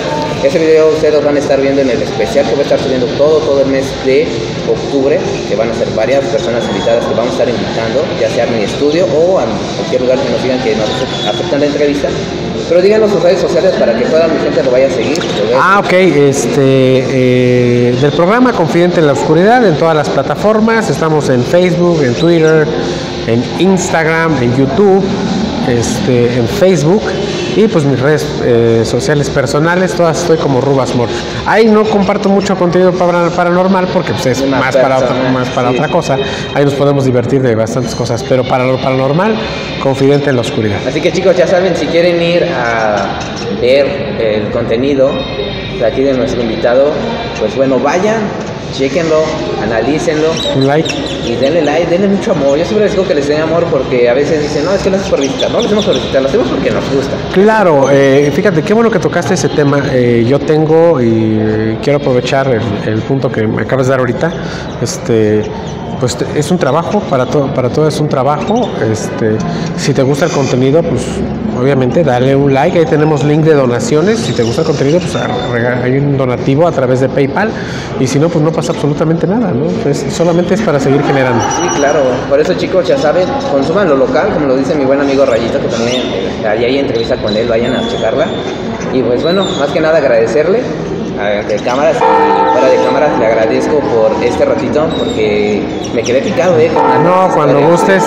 Ese video ustedes lo van a estar viendo en el especial que voy a estar subiendo todo, todo el mes de octubre, que van a ser varias personas invitadas que vamos a estar invitando, ya sea a mi estudio o a cualquier lugar que nos digan que nos aceptan la entrevista. Pero díganos sus redes sociales para que toda mi gente lo vaya a seguir. Ah, ok, este, eh, del programa Confidente en la Oscuridad en todas las plataformas, estamos en Facebook, en Twitter, en Instagram, en YouTube, este, en Facebook y pues mis redes eh, sociales personales, todas estoy como Rubasmor. Ahí no comparto mucho contenido para- paranormal porque pues, es Una más para, otra, más para sí. otra cosa, ahí nos podemos divertir de bastantes cosas, pero para lo paranormal, Confidente en la Oscuridad. Así que chicos, ya saben, si quieren ir a ver el contenido de aquí de nuestro invitado, pues bueno, vayan, chequenlo, analícenlo Un like. Y denle like, denle mucho amor. Yo siempre les digo que les den amor porque a veces dicen, no, es que lo haces por visitar. No lo hacemos por visitar, lo hacemos porque nos gusta. Claro, eh, fíjate, qué bueno que tocaste ese tema. Eh, yo tengo y quiero aprovechar el, punto que me acabas de dar ahorita. Este, pues es un trabajo, para todo, para todo es un trabajo. Este, si te gusta el contenido, pues obviamente dale un like. Ahí tenemos link de donaciones. Si te gusta el contenido, pues hay un donativo a través de PayPal. Y si no, pues no pasa absolutamente nada, ¿no? Es- solamente es para seguir generando. Sí, claro. Por eso chicos, ya saben, consuman lo local, como lo dice mi buen amigo Rayito, que también eh, ahí hay entrevista con él, vayan a checarla. Y pues bueno, más que nada agradecerle a- de cámaras y fuera de cámaras, le agradezco por este ratito porque me quedé picado, ¿eh? Con No, cuando gustes,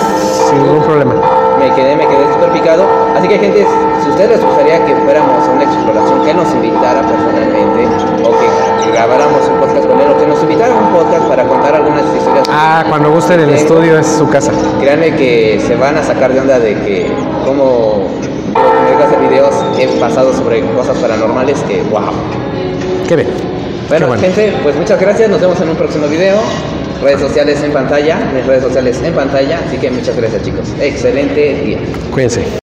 sin ningún problema. Me quedé, me quedé súper picado. Así que, gente, si a ustedes les gustaría que fuéramos a una exploración, que nos invitara personalmente, o que grabáramos un podcast con él, o que nos invitara a un podcast para contar algunas historias. Ah, cuando gusten el estudio es su casa. Créanme que se van a sacar de onda de que, como dejo hacer videos, he pasado sobre cosas paranormales que, wow. Qué bien. Bueno, Qué bueno. gente, pues muchas gracias. Nos vemos en un próximo video. Redes sociales en pantalla, mis redes sociales en pantalla. Así que muchas gracias, chicos. Excelente día. Cuídense.